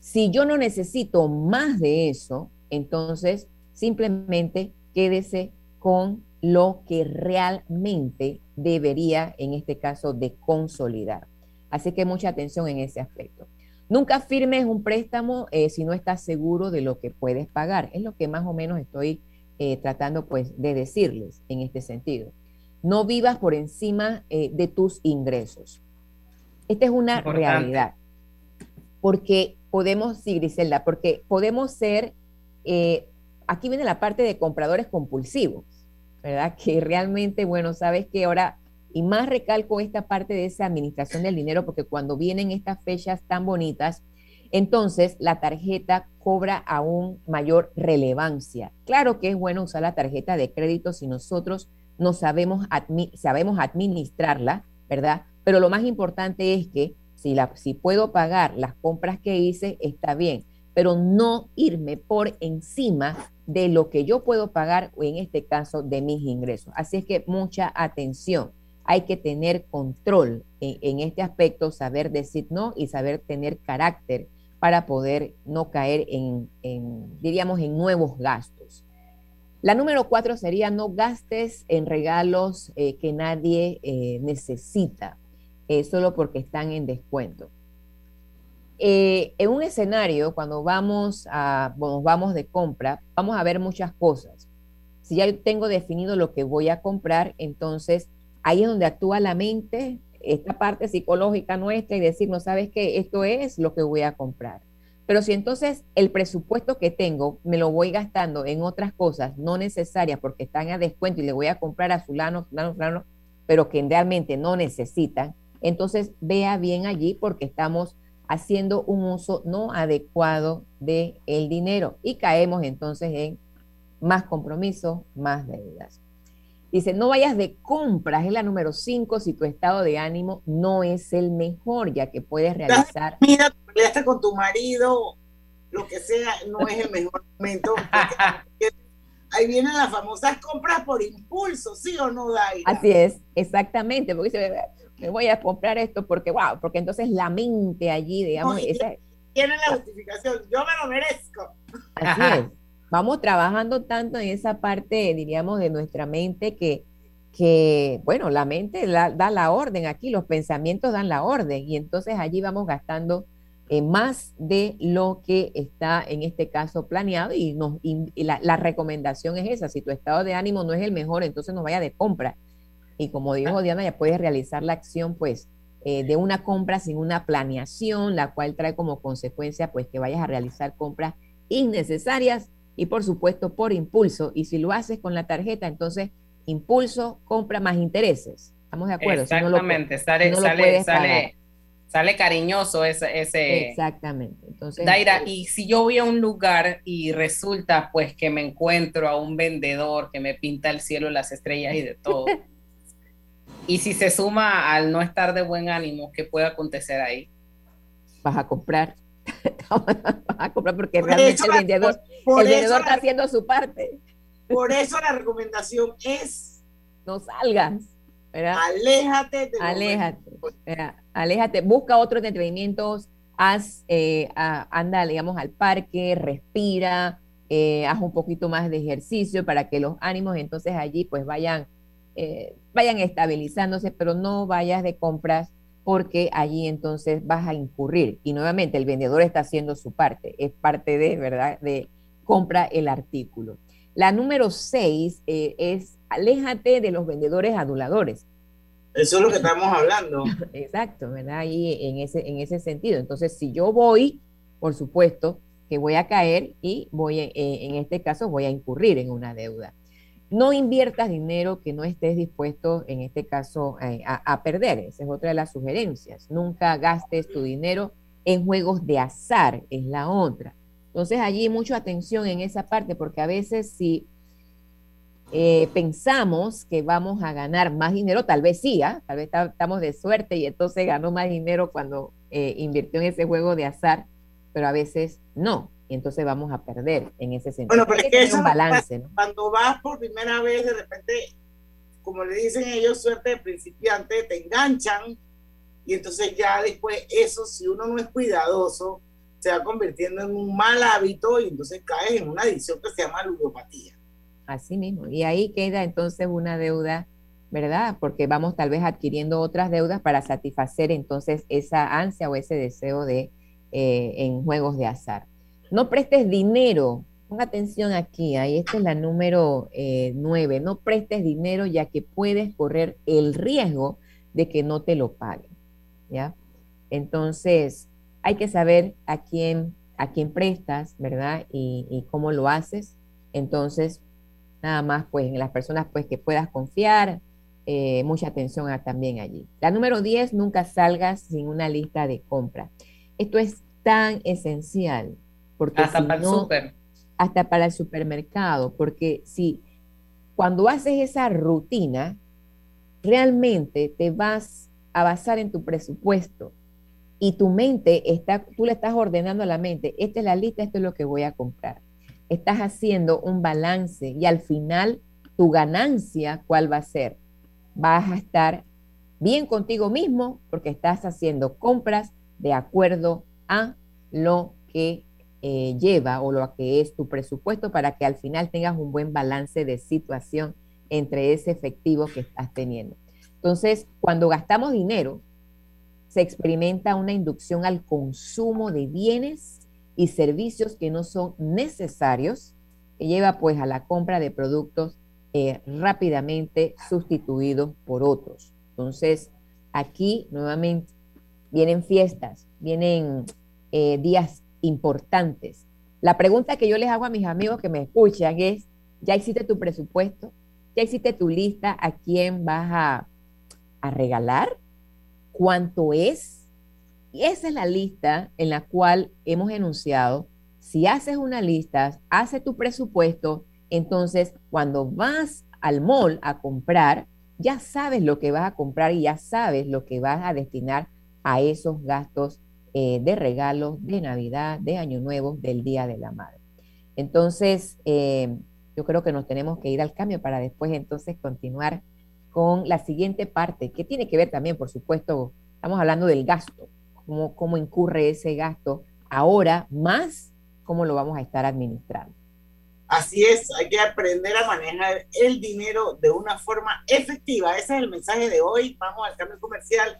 Si yo no necesito más de eso, entonces simplemente quédese con lo que realmente debería, en este caso, de consolidar. Así que mucha atención en ese aspecto. Nunca firmes un préstamo eh, si no estás seguro de lo que puedes pagar. Es lo que más o menos estoy eh, tratando pues de decirles en este sentido. No vivas por encima eh, de tus ingresos. Esta es una realidad. Porque podemos, sí, Griselda, porque podemos ser, aquí viene la parte de compradores compulsivos ¿verdad? Que realmente, bueno, sabes que ahora, y más recalco esta parte de esa administración del dinero, porque cuando vienen estas fechas tan bonitas, entonces la tarjeta cobra aún mayor relevancia. Claro que es bueno usar la tarjeta de crédito si nosotros no sabemos, sabemos administrarla, ¿verdad? Pero lo más importante es que si, la, si puedo pagar las compras que hice, está bien, pero no irme por encima de lo que yo puedo pagar o en este caso de mis ingresos. Así es que mucha atención. Hay que tener control en, este aspecto, saber decir no y saber tener carácter para poder no caer en, diríamos, en nuevos gastos. La número cuatro sería no gastes en regalos eh, que nadie eh, necesita, eh, solo porque están en descuento. Eh, en un escenario, cuando vamos, a, nos vamos de compra, vamos a ver muchas cosas. Si ya tengo definido lo que voy a comprar, entonces ahí es donde actúa la mente, esta parte psicológica nuestra y decir, no sabes qué, esto es lo que voy a comprar. Pero si entonces el presupuesto que tengo me lo voy gastando en otras cosas no necesarias porque están a descuento y le voy a comprar a fulano, fulano, fulano, pero que realmente no necesitan, entonces vea bien allí porque estamos haciendo un uso no adecuado del el dinero y caemos entonces en más compromiso, más deudas. Dice, no vayas de compras, es la número 5 si tu estado de ánimo no es el mejor, ya que puedes realizar... Mira, peleaste con tu marido, lo que sea, no es el mejor momento. ahí vienen las famosas compras por impulso, ¿sí o no, Daira? Así es, exactamente, porque me voy a comprar esto porque, wow, porque entonces la mente allí, digamos, tiene la justificación, yo me lo merezco. Así es vamos trabajando tanto en esa parte, diríamos, de nuestra mente que, que bueno, la mente da la orden aquí, los pensamientos dan la orden y entonces allí vamos gastando eh, más de lo que está en este caso planeado y, nos, la, recomendación es esa, si tu estado de ánimo no es el mejor, entonces no vaya de compra. Y como dijo ah. Diana, ya puedes realizar la acción pues eh, de una compra sin una planeación, la cual trae como consecuencia pues que vayas a realizar compras innecesarias y por supuesto por impulso. Y si lo haces con la tarjeta, entonces impulso, compra más intereses. ¿Estamos de acuerdo? Exactamente, sale, sale, sale, sale, cariñoso ese, ese... Exactamente. Entonces, Daira, eh, y si yo voy a un lugar y resulta pues que me encuentro a un vendedor que me pinta el cielo, las estrellas y de todo. y si se suma al no estar de buen ánimo, ¿qué puede acontecer ahí? Vas a comprar. a comprar porque realmente el vendedor, está haciendo su parte. Por eso la recomendación es no salgas. Aléjate. aléjate. aléjate. Busca otros entretenimientos. Haz, eh, anda, digamos, al parque, respira, eh, haz un poquito más de ejercicio para que los ánimos entonces allí pues vayan, eh, vayan estabilizándose, pero no vayas de compras porque allí entonces vas a incurrir. Y nuevamente el vendedor está haciendo su parte, es parte de, ¿verdad?, de compra el artículo. La número seis eh, es aléjate de los vendedores aduladores. Eso es lo que estamos hablando. Exacto, ¿verdad? Ahí en ese, en ese sentido. Entonces, si yo voy, por supuesto que voy a caer y voy, eh, en este caso, voy a incurrir en una deuda. No inviertas dinero que no estés dispuesto, en este caso, a, perder. Esa es otra de las sugerencias. Nunca gastes tu dinero en juegos de azar, es la otra. Entonces allí mucha atención en esa parte, porque a veces si eh, pensamos que vamos a ganar más dinero, tal vez sí, ¿ah? tal vez estamos de suerte y entonces ganó más dinero cuando eh, invirtió en ese juego de azar, pero a veces no y entonces vamos a perder en ese sentido. Bueno, pero es que, es un balance, ¿no? Cuando vas por primera vez, de repente, como le dicen ellos, suerte de principiante, te enganchan y entonces ya después eso, si uno no es cuidadoso, se va convirtiendo en un mal hábito y entonces caes en una adicción que se llama ludopatía. Así mismo, y ahí queda entonces una deuda, ¿verdad? Porque vamos tal vez adquiriendo otras deudas para satisfacer entonces esa ansia o ese deseo de eh, en juegos de azar. No prestes dinero. Ponga atención aquí, ahí esta es la número eh, nueve. No prestes dinero ya que puedes correr el riesgo de que no te lo paguen. ¿Ya? Entonces, hay que saber a quién, a quién prestas, ¿verdad? Y, cómo lo haces. Entonces, nada más, pues, en las personas pues, que puedas confiar, eh, mucha atención también allí. La número 10, nunca salgas sin una lista de compra. Esto es tan esencial hasta para el super. Hasta para el supermercado, porque si cuando haces esa rutina, realmente te vas a basar en tu presupuesto y tu mente está, tú le estás ordenando a la mente, esta es la lista, esto es lo que voy a comprar. Estás haciendo un balance y al final tu ganancia, ¿cuál va a ser? Vas a estar bien contigo mismo porque estás haciendo compras de acuerdo a lo que eh, lleva o lo que es tu presupuesto para que al final tengas un buen balance de situación entre ese efectivo que estás teniendo. Entonces, cuando gastamos dinero se experimenta una inducción al consumo de bienes y servicios que no son necesarios, que lleva pues a la compra de productos eh, rápidamente sustituidos por otros. Entonces, aquí nuevamente vienen fiestas, vienen eh, días importantes. La pregunta que yo les hago a mis amigos que me escuchan es, ¿ya hiciste tu presupuesto? ¿Ya hiciste tu lista a quién vas a, a regalar? ¿Cuánto es? Y esa es la lista en la cual hemos enunciado. Si haces una lista, hace tu presupuesto, entonces cuando vas al mall a comprar, ya sabes lo que vas a comprar y ya sabes lo que vas a destinar a esos gastos eh, de regalos, de Navidad, de Año Nuevo, del Día de la Madre. Entonces, eh, yo creo que nos tenemos que ir al cambio para después entonces continuar con la siguiente parte, que tiene que ver también, por supuesto, estamos hablando del gasto, cómo, cómo incurre ese gasto ahora, más cómo lo vamos a estar administrando. Así es, hay que aprender a manejar el dinero de una forma efectiva. Ese es el mensaje de hoy. Vamos al cambio comercial.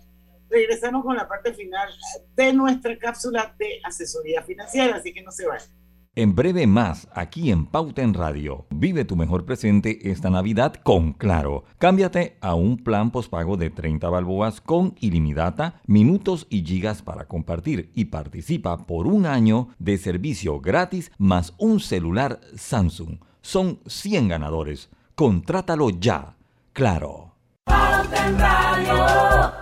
Regresamos con la parte final de nuestra cápsula de asesoría financiera, así que no se vayan. En breve más, aquí en Pauta en Radio. Vive tu mejor presente esta Navidad con Claro. Cámbiate a un plan postpago de 30 balboas con ilimitada, minutos y gigas para compartir y participa por un año de servicio gratis más un celular Samsung. Son 100 ganadores. Contrátalo ya. Claro. Pauta en Radio.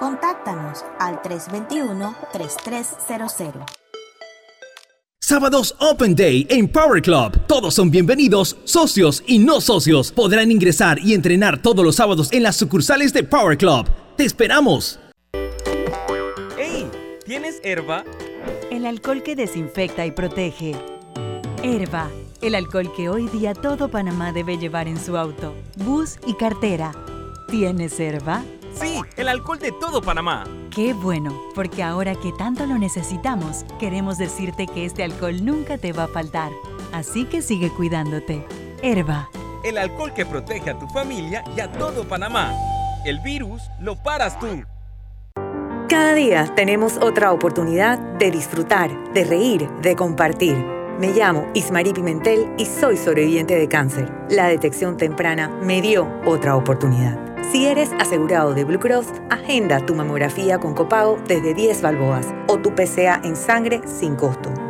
Contáctanos al 321-3300. Sábados Open Day en Power Club. Todos son bienvenidos, socios y no socios. Podrán ingresar y entrenar todos los sábados en las sucursales de Power Club. ¡Te esperamos! ¡Hey! ¿Tienes herba? El alcohol que desinfecta y protege. Herba, el alcohol que hoy día todo Panamá debe llevar en su auto, bus y cartera. ¿Tienes herba? Sí, el alcohol de todo Panamá. Qué bueno, porque ahora que tanto lo necesitamos, queremos decirte que este alcohol nunca te va a faltar. Así que sigue cuidándote. Herba. El alcohol que protege a tu familia y a todo Panamá. El virus lo paras tú. Cada día tenemos otra oportunidad de disfrutar, de reír, de compartir. Me llamo Ismarí Pimentel y soy sobreviviente de cáncer. La detección temprana me dio otra oportunidad. Si eres asegurado de Blue Cross, agenda tu mamografía con copago desde 10 balboas o tu PCA en sangre sin costo.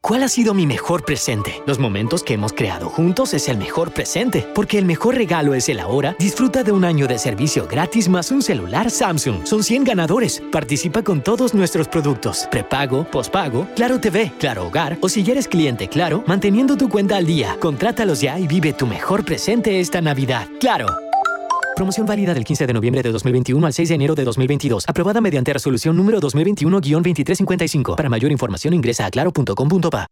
¿Cuál ha sido mi mejor presente? Los momentos que hemos creado juntos es el mejor presente, porque el mejor regalo es el ahora. Disfruta de un año de servicio gratis más un celular Samsung. Son 100 ganadores. Participa con todos nuestros productos. Prepago, pospago, Claro TV, Claro Hogar o si eres cliente Claro, manteniendo tu cuenta al día. Contrátalos ya y vive tu mejor presente esta Navidad. Claro. Promoción válida del 15 de noviembre de 2021 al 6 de enero de 2022. Aprobada mediante resolución número 2021-2355. Para mayor información ingresa a claro.com.pa.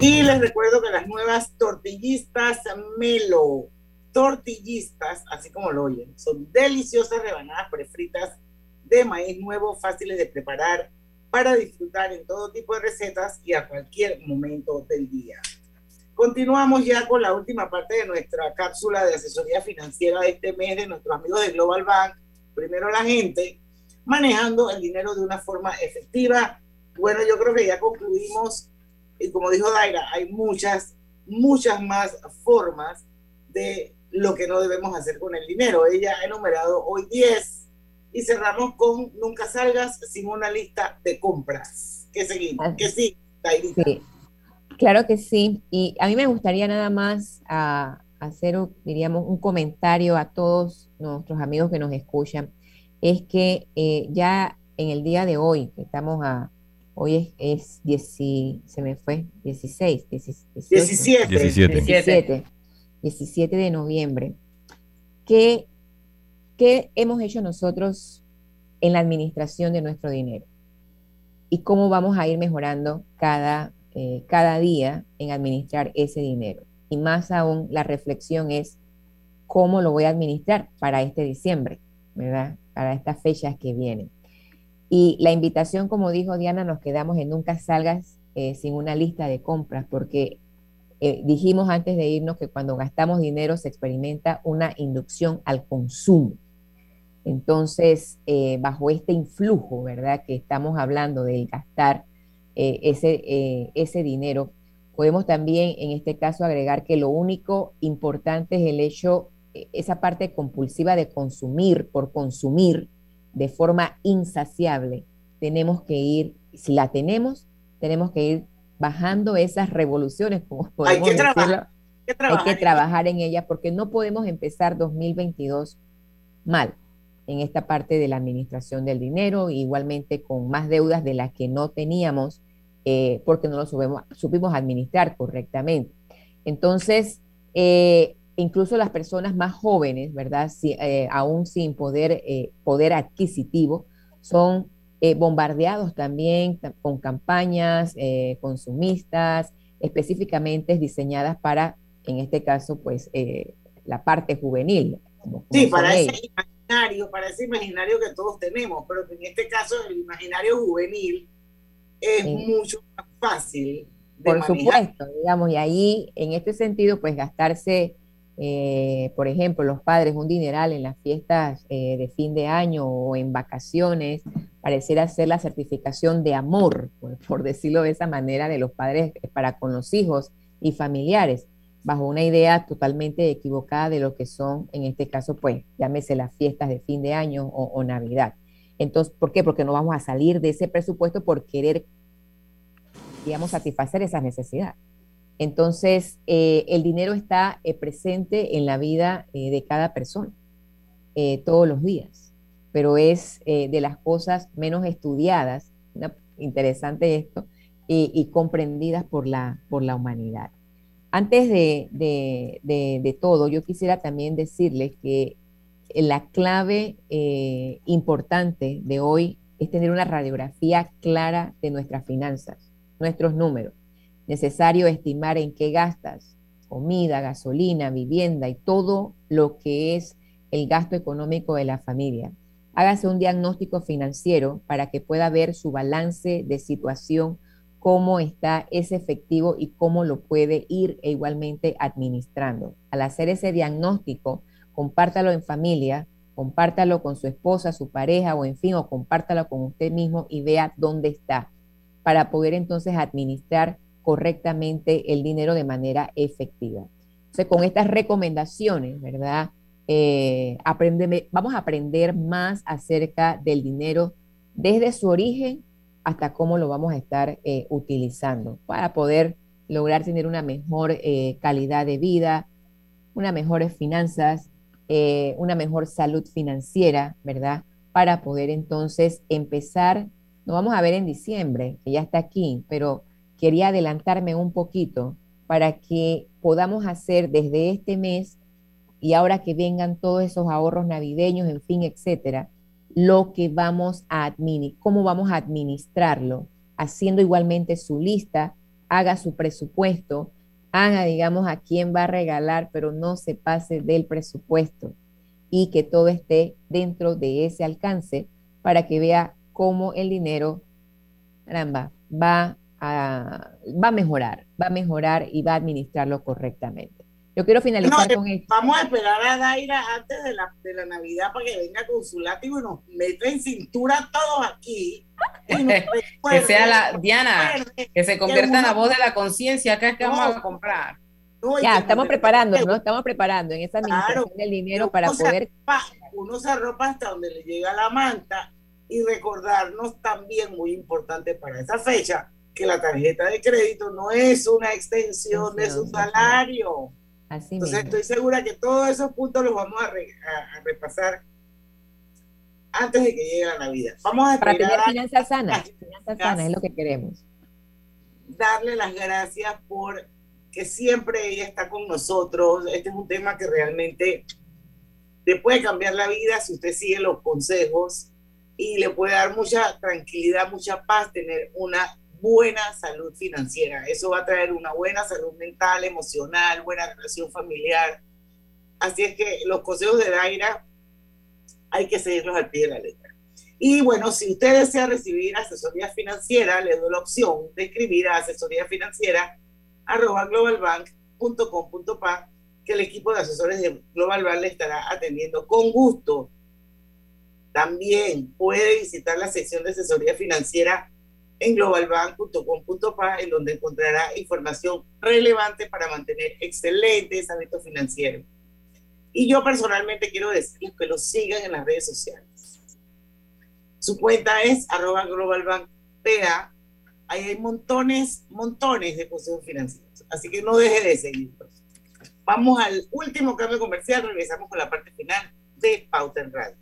Y les recuerdo que las nuevas tortillistas Melo, tortillistas, así como lo oyen, son deliciosas rebanadas prefritas de maíz nuevo, fáciles de preparar para disfrutar en todo tipo de recetas y a cualquier momento del día. Continuamos ya con la última parte de nuestra cápsula de asesoría financiera de este mes de nuestros amigos de Global Bank. Primero la gente, manejando el dinero de una forma efectiva. Bueno, yo creo que ya concluimos y como dijo Daira, hay muchas, muchas más formas de lo que no debemos hacer con el dinero. Ella ha enumerado hoy 10 y cerramos con nunca salgas sin una lista de compras. ¿Qué seguimos? Ah. Que sí, Sí, claro que sí. Y a mí me gustaría nada más a, hacer, un- diríamos, un comentario a todos nuestros amigos que nos escuchan. Es que eh, ya en el día de hoy, que estamos a, hoy es, es 10 se me fue, 16, 18, 17. 17. 17, 17 de noviembre. ¿Qué, ¿Qué hemos hecho nosotros en la administración de nuestro dinero? ¿Y cómo vamos a ir mejorando cada, eh, cada día en administrar ese dinero? Y más aún, la reflexión es cómo lo voy a administrar para este diciembre, ¿verdad? Para estas fechas que vienen. Y la invitación, como dijo Diana, nos quedamos en nunca salgas eh, sin una lista de compras, porque eh, dijimos antes de irnos que cuando gastamos dinero se experimenta una inducción al consumo. Entonces, eh, bajo este influjo, ¿verdad? Que estamos hablando del gastar eh, ese, eh, ese dinero, podemos también en este caso agregar que lo único importante es el hecho, esa parte compulsiva de consumir por consumir de forma insaciable. Tenemos que ir, si la tenemos, tenemos que ir bajando esas revoluciones, como podemos que trabajar, decirlo. hay que Hay trabajar que en trabajar en ella porque no podemos empezar 2022 mal en esta parte de la administración del dinero, igualmente con más deudas de las que no teníamos eh, porque no lo supimos, supimos administrar correctamente. Entonces, eh, incluso las personas más jóvenes, ¿verdad? Si, eh, aún sin poder, eh, poder adquisitivo, son eh, bombardeados también ta- con campañas eh, consumistas específicamente diseñadas para, en este caso, pues la parte juvenil. como- Sí, como son para ellos. Imaginario, para ese imaginario que todos tenemos, pero que en este caso el imaginario juvenil es Sí. mucho más fácil de Por manejar. supuesto, digamos, y ahí, en este sentido, pues gastarse, eh, por ejemplo, los padres un dineral en las fiestas eh, de fin de año o en vacaciones, pareciera ser la certificación de amor, por, por decirlo de esa manera, de los padres para con los hijos y familiares, bajo una idea totalmente equivocada de lo que son, en este caso, pues, llámese las fiestas de fin de año o, Navidad. Entonces, ¿por qué? Porque no vamos a salir de ese presupuesto por querer digamos, satisfacer esas necesidades. Entonces, eh, el dinero está eh, presente en la vida eh, de cada persona todos los días, pero es de las cosas menos estudiadas, una- interesante esto, y, y comprendidas por la, por la humanidad. Antes de, de- de- de todo, yo quisiera también decirles que la clave eh, importante de hoy es tener una radiografía clara de nuestras finanzas, nuestros números. Necesario estimar en qué gastas comida, gasolina, vivienda y todo lo que es el gasto económico de la familia. Hágase un diagnóstico financiero para que pueda ver su balance de situación, cómo está ese efectivo y cómo lo puede ir e igualmente administrando. Al hacer ese diagnóstico, compártalo en familia, compártalo con su esposa, su pareja o en fin, o compártalo con usted mismo y vea dónde está para poder entonces administrar correctamente el dinero de manera efectiva. Entonces, con estas recomendaciones, ¿verdad? Eh, aprende- vamos a aprender más acerca del dinero desde su origen hasta cómo lo vamos a estar eh, utilizando para poder lograr tener una mejor eh, calidad de vida, unas mejores finanzas, eh, una mejor salud financiera, ¿verdad? Para poder entonces empezar, no vamos a ver en diciembre, que ya está aquí, pero quería adelantarme un poquito para que podamos hacer desde este mes y ahora que vengan todos esos ahorros navideños, en fin, etcétera, lo que vamos a administrar, cómo vamos a administrarlo, haciendo igualmente su lista, haga su presupuesto, haga, digamos, a quién va a regalar, pero no se pase del presupuesto y que todo esté dentro de ese alcance para que vea cómo el dinero, caramba, va a, va a mejorar, va a mejorar y va a administrarlo correctamente. Yo quiero finalizar con esto. Vamos a esperar a Daira antes de la, de la Navidad para que venga con su látigo y nos meta en cintura todos aquí. que sea la Diana, que se convierta en la voz de la conciencia, acá es que vamos a comprar. ya, estamos preparando, ¿no? Estamos preparando en esa administración del dinero para poder. uno se arropa hasta donde le llega la manta y recordarnos también, muy importante para esa fecha, que la tarjeta de crédito no es una extensión de su salario. Entonces estoy segura que todos esos puntos los vamos a, repasar antes de que llegue la Navidad. Vamos a Para tener finanzas sanas, finanzas sanas es lo que queremos. Darle las gracias por que siempre ella está con nosotros. Este es un tema que realmente le puede cambiar la vida si usted sigue los consejos y le puede dar mucha tranquilidad, mucha paz, tener una buena salud financiera. Eso va a traer una buena salud mental, emocional, buena relación familiar. Así es que los consejos de Daira hay que seguirlos al pie de la letra. Y bueno, si usted desea recibir asesoría financiera, le doy la opción de escribir a asesoría financiera globalbank.com.pa que el equipo de asesores de Global Bank le estará atendiendo con gusto. También puede visitar la sección de asesoría financiera en globalbank.com.pa, en donde encontrará información relevante para mantener excelentes hábitos financieros. Y yo personalmente quiero decirles que lo sigan en las redes sociales. Su cuenta es arroba globalbankpa. Ahí hay montones, montones de consejos financieros. Así que no deje de seguirlos. Vamos al último cambio comercial. Regresamos con la parte final de Pauta en Radio.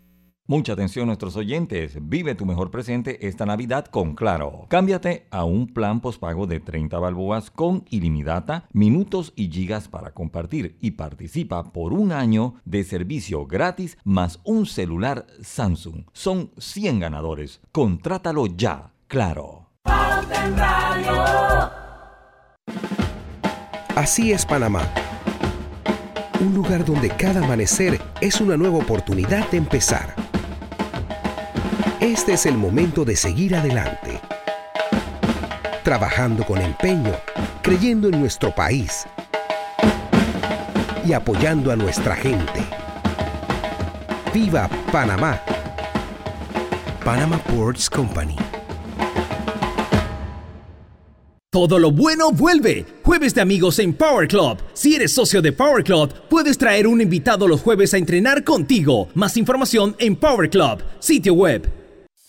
Mucha atención nuestros oyentes, vive tu mejor presente esta Navidad con Claro. Cámbiate a un plan pospago de 30 balboas con ilimitada, minutos y gigas para compartir y participa por un año de servicio gratis más un celular Samsung. Son 100 ganadores. Contrátalo ya, Claro. Así es Panamá. Un lugar donde cada amanecer es una nueva oportunidad de empezar este es el momento de seguir adelante. Trabajando con empeño, creyendo en nuestro país y apoyando a nuestra gente. ¡Viva Panamá! Panama Ports Company. Todo lo bueno vuelve. Jueves de amigos en Power Club. Si eres socio de Power Club, puedes traer un invitado los jueves a entrenar contigo. Más información en Power Club, sitio web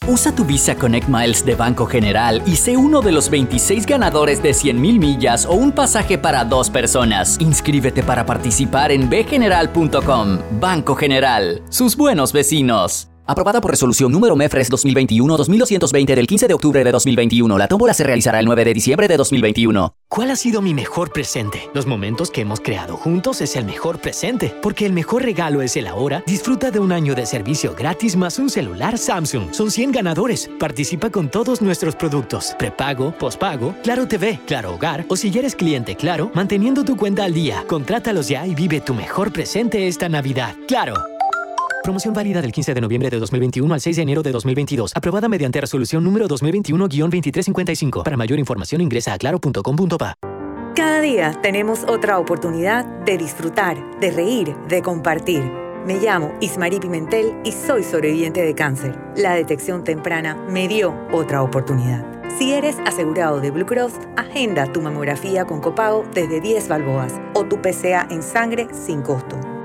Usa tu Visa Connect Miles de Banco General y sé uno de los 26 ganadores de 100.000 millas o un pasaje para dos personas. Inscríbete para participar en bgeneral.com. Banco General, sus buenos vecinos. Aprobada por resolución número MEFRES 2021-2220 del 15 de octubre de 2021. La tómbola se realizará el 9 de diciembre de 2021. ¿Cuál ha sido mi mejor presente? Los momentos que hemos creado juntos es el mejor presente. Porque el mejor regalo es el ahora. Disfruta de un año de servicio gratis más un celular Samsung. Son 100 ganadores. Participa con todos nuestros productos. Prepago, pospago, Claro TV, Claro Hogar o si eres cliente Claro, manteniendo tu cuenta al día. Contrátalos ya y vive tu mejor presente esta Navidad. Claro. Promoción válida del 15 de noviembre de 2021 al 6 de enero de 2022. Aprobada mediante resolución número 2021-2355. Para mayor información ingresa a claro.com.pa. Cada día tenemos otra oportunidad de disfrutar, de reír, de compartir. Me llamo Ismarí Pimentel y soy sobreviviente de cáncer. La detección temprana me dio otra oportunidad. Si eres asegurado de Blue Cross, agenda tu mamografía con copago desde 10 balboas o tu PCA en sangre sin costo.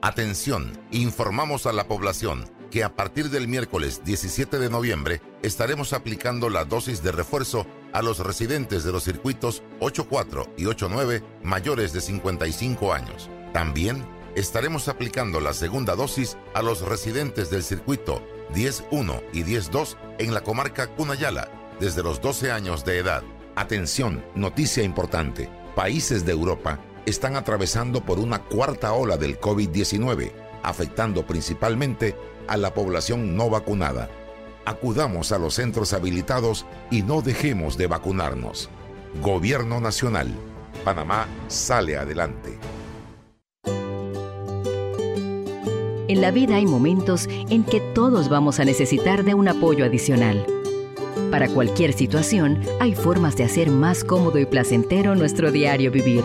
Atención, informamos a la población que a partir del miércoles 17 de noviembre estaremos aplicando la dosis de refuerzo a los residentes de los circuitos 84 y 89 mayores de 55 años. También estaremos aplicando la segunda dosis a los residentes del circuito 10.1 y 10.2 en la comarca Cunayala desde los 12 años de edad. Atención, noticia importante. Países de Europa están atravesando por una cuarta ola del COVID-19, afectando principalmente a la población no vacunada. Acudamos a los centros habilitados y no dejemos de vacunarnos. Gobierno Nacional. Panamá sale adelante. En la vida hay momentos en que todos vamos a necesitar de un apoyo adicional. Para cualquier situación, hay formas de hacer más cómodo y placentero nuestro diario vivir.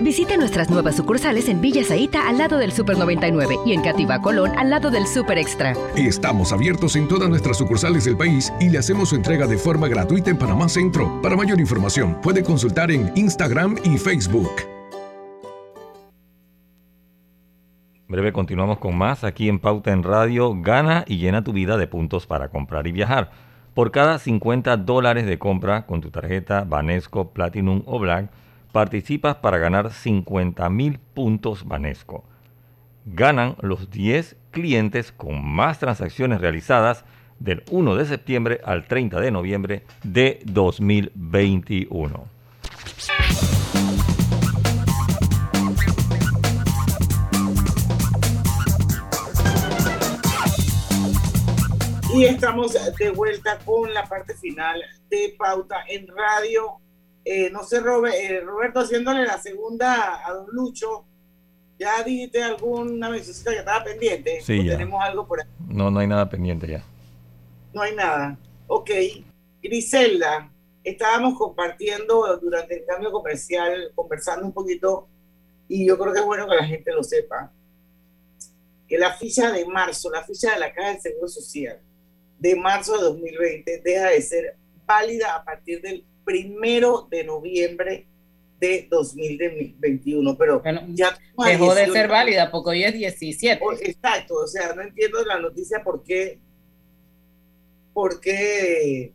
Visite nuestras nuevas sucursales en Villa Zaita al lado del Super 99 y en Cativa Colón al lado del Super Extra. Estamos abiertos en todas nuestras sucursales del país y le hacemos su entrega de forma gratuita en Panamá Centro. Para mayor información, puede consultar en Instagram y Facebook. breve continuamos con más aquí en Pauta en Radio. Gana y llena tu vida de puntos para comprar y viajar. Por cada 50 dólares de compra con tu tarjeta Banesco, Platinum o Black, participas para ganar 50 mil puntos Banesco. Ganan los 10 clientes con más transacciones realizadas del 1 de septiembre al 30 de noviembre de 2021. Y estamos de vuelta con la parte final de Pauta en Radio. Eh, no sé, eh, Roberto, haciéndole la segunda a Don Lucho, ¿ya dijiste alguna mensaje que estaba pendiente? Sí, ya. tenemos algo por ahí? No, no hay nada pendiente ya. No hay nada. Ok. Griselda, estábamos compartiendo durante el cambio comercial, conversando un poquito, y yo creo que es bueno que la gente lo sepa, que la ficha de marzo, la ficha de la Caja del Seguro Social, de marzo de 2020 deja de ser válida a partir del primero de noviembre de 2021, pero ya dejó de ser válida porque hoy es 17. Exacto, o sea, no entiendo la noticia por qué, porque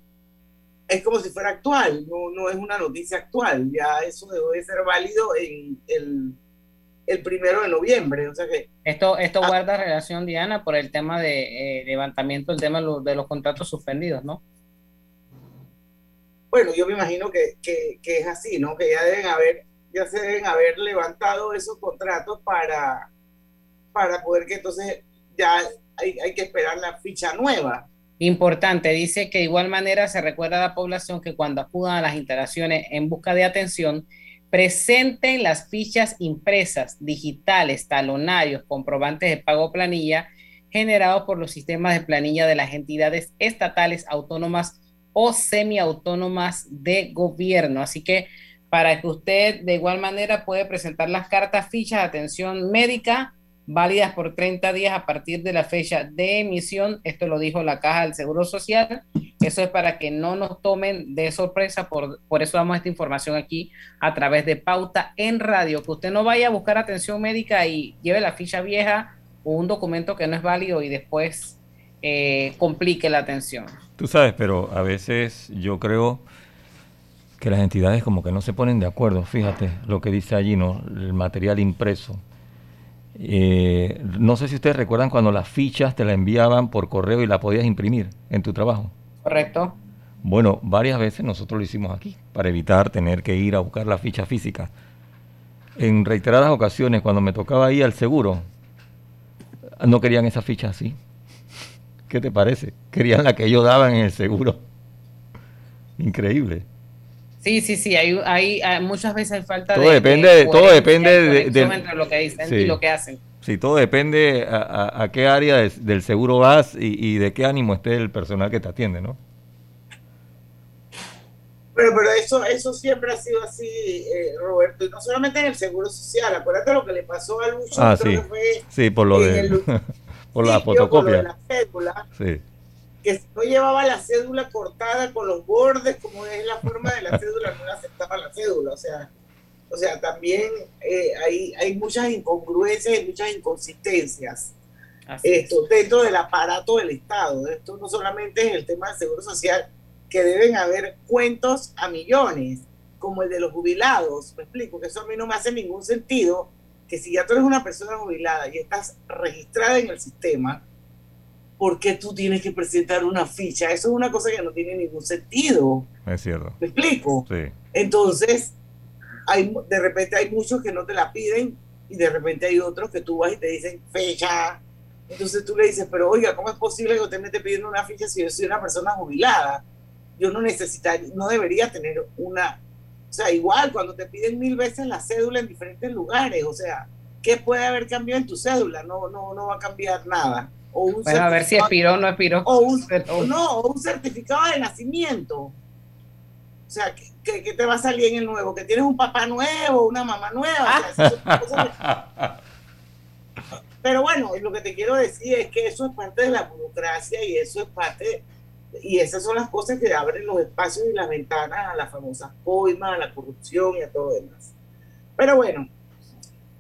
es como si fuera actual, no, no es una noticia actual, ya eso dejó de ser válido en el el primero de noviembre. O sea que, esto esto ah. guarda relación, Diana, por el tema de eh, levantamiento, el tema de los, contratos suspendidos, ¿no? Bueno, yo me imagino que, es así, ¿no? Que ya deben haber, ya se deben haber levantado esos contratos para, para poder que entonces ya hay, hay que esperar la ficha nueva. Importante, dice que de igual manera se recuerda a la población que cuando acudan a las instalaciones en busca de atención, presenten las fichas impresas, digitales, talonarios, comprobantes de pago planilla generados por los sistemas de planilla de las entidades estatales, autónomas o semiautónomas de gobierno. Así que para que usted de igual manera puede presentar las cartas fichas de atención médica válidas por 30 días a partir de la fecha de emisión. Esto lo dijo la Caja del Seguro Social. Eso es para que no nos tomen de sorpresa. Por, por eso damos esta información aquí a través de Pauta en Radio. Que usted no vaya a buscar atención médica y lleve la ficha vieja o un documento que no es válido y después eh, complique la atención. Tú sabes, pero a veces yo creo que las entidades como que no se ponen de acuerdo. Fíjate lo que dice allí, ¿no? El material impreso eh, no sé si ustedes recuerdan cuando las fichas te la enviaban por correo y la podías imprimir en tu trabajo. Correcto. Bueno, varias veces nosotros lo hicimos aquí para evitar tener que ir a buscar la ficha física. En reiteradas ocasiones, cuando me tocaba ir al seguro, no querían esa ficha así. ¿Qué te parece? Querían la que ellos daban en el seguro. Increíble. Sí, sí, sí, hay, hay, muchas veces hay falta todo Depende, todo depende de, entre lo que dicen y lo que hacen. Sí, todo depende a, qué área del seguro vas y, de qué ánimo esté el personal que te atiende, ¿no? Pero, pero eso, eso siempre ha sido así, eh, Roberto, y no solamente en el Seguro Social. Acuérdate lo que le pasó a Lucho. Ah, sí. sí, por lo de... por la fotocopia. La cédula. Sí. Que si no llevaba la cédula cortada con los bordes, como es la forma de la cédula, no le aceptaba la cédula. O sea, o sea también eh, hay, hay muchas incongruencias y muchas inconsistencias esto, dentro del aparato del Estado. Esto no solamente es el tema del Seguro Social, que deben haber cuentos a millones, como el de los jubilados. Me explico, que eso a mí no me hace ningún sentido, que si ya tú eres una persona jubilada y estás registrada en el sistema, ¿por qué tú tienes que presentar una ficha? Eso es una cosa que no tiene ningún sentido. Es cierto. ¿Me explico? Sí. Entonces, hay, de repente hay muchos que no te la piden y de repente hay otros que tú vas y te dicen fecha. Entonces tú le dices, pero oiga, ¿cómo es posible que usted me esté pidiendo una ficha si yo soy una persona jubilada? yo no necesitaría, no debería tener una, sea, igual cuando te piden mil veces la cédula en diferentes lugares, o sea, ¿qué puede haber cambiado en tu cédula? No, no, no va a cambiar nada. O un bueno, a ver si expiró o no expiró. O un, no, o un certificado de nacimiento. O sea, ¿qué, qué, te va a salir en el nuevo? Que tienes un papá nuevo, una mamá nueva. Pero bueno, lo que te quiero decir es que eso es parte de la burocracia y eso es parte y esas son las cosas que abren los espacios y las ventanas a las famosas coimas, a la corrupción y a todo demás. Pero bueno,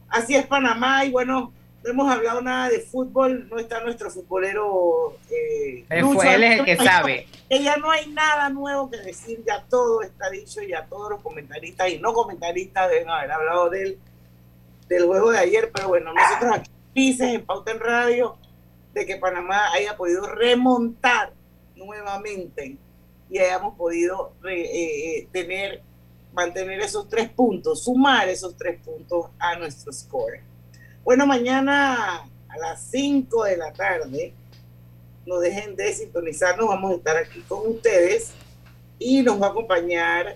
así es Panamá y bueno, no hemos hablado nada de fútbol, no está nuestro futbolero. Eh, él es el que sabe. ya no hay nada nuevo que decir, ya todo está dicho, ya todos los comentaristas y no comentaristas deben haber hablado del, del juego de ayer, pero bueno, nosotros aquí dices en Pauta en Radio de que Panamá haya podido remontar nuevamente y hayamos podido eh, eh, tener, mantener esos tres puntos, sumar esos tres puntos a nuestro score. Bueno, mañana a las 5 de la tarde, no dejen de sintonizarnos, vamos a estar aquí con ustedes y nos va a acompañar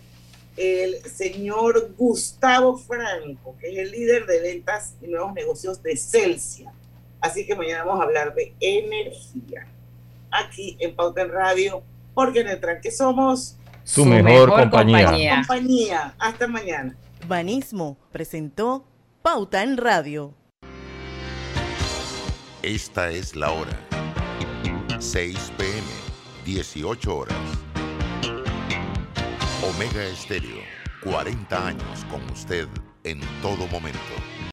el señor Gustavo Franco, que es el líder de ventas y nuevos negocios de Celsia. Así que mañana vamos a hablar de energía aquí en Pauta en Radio, porque en el tranque somos su, mejor, compañía. compañía. Hasta mañana. Banismo presentó Pauta en Radio. Esta es la hora. 6 pm, 18 horas. Omega Estéreo, 40 años con usted en todo momento.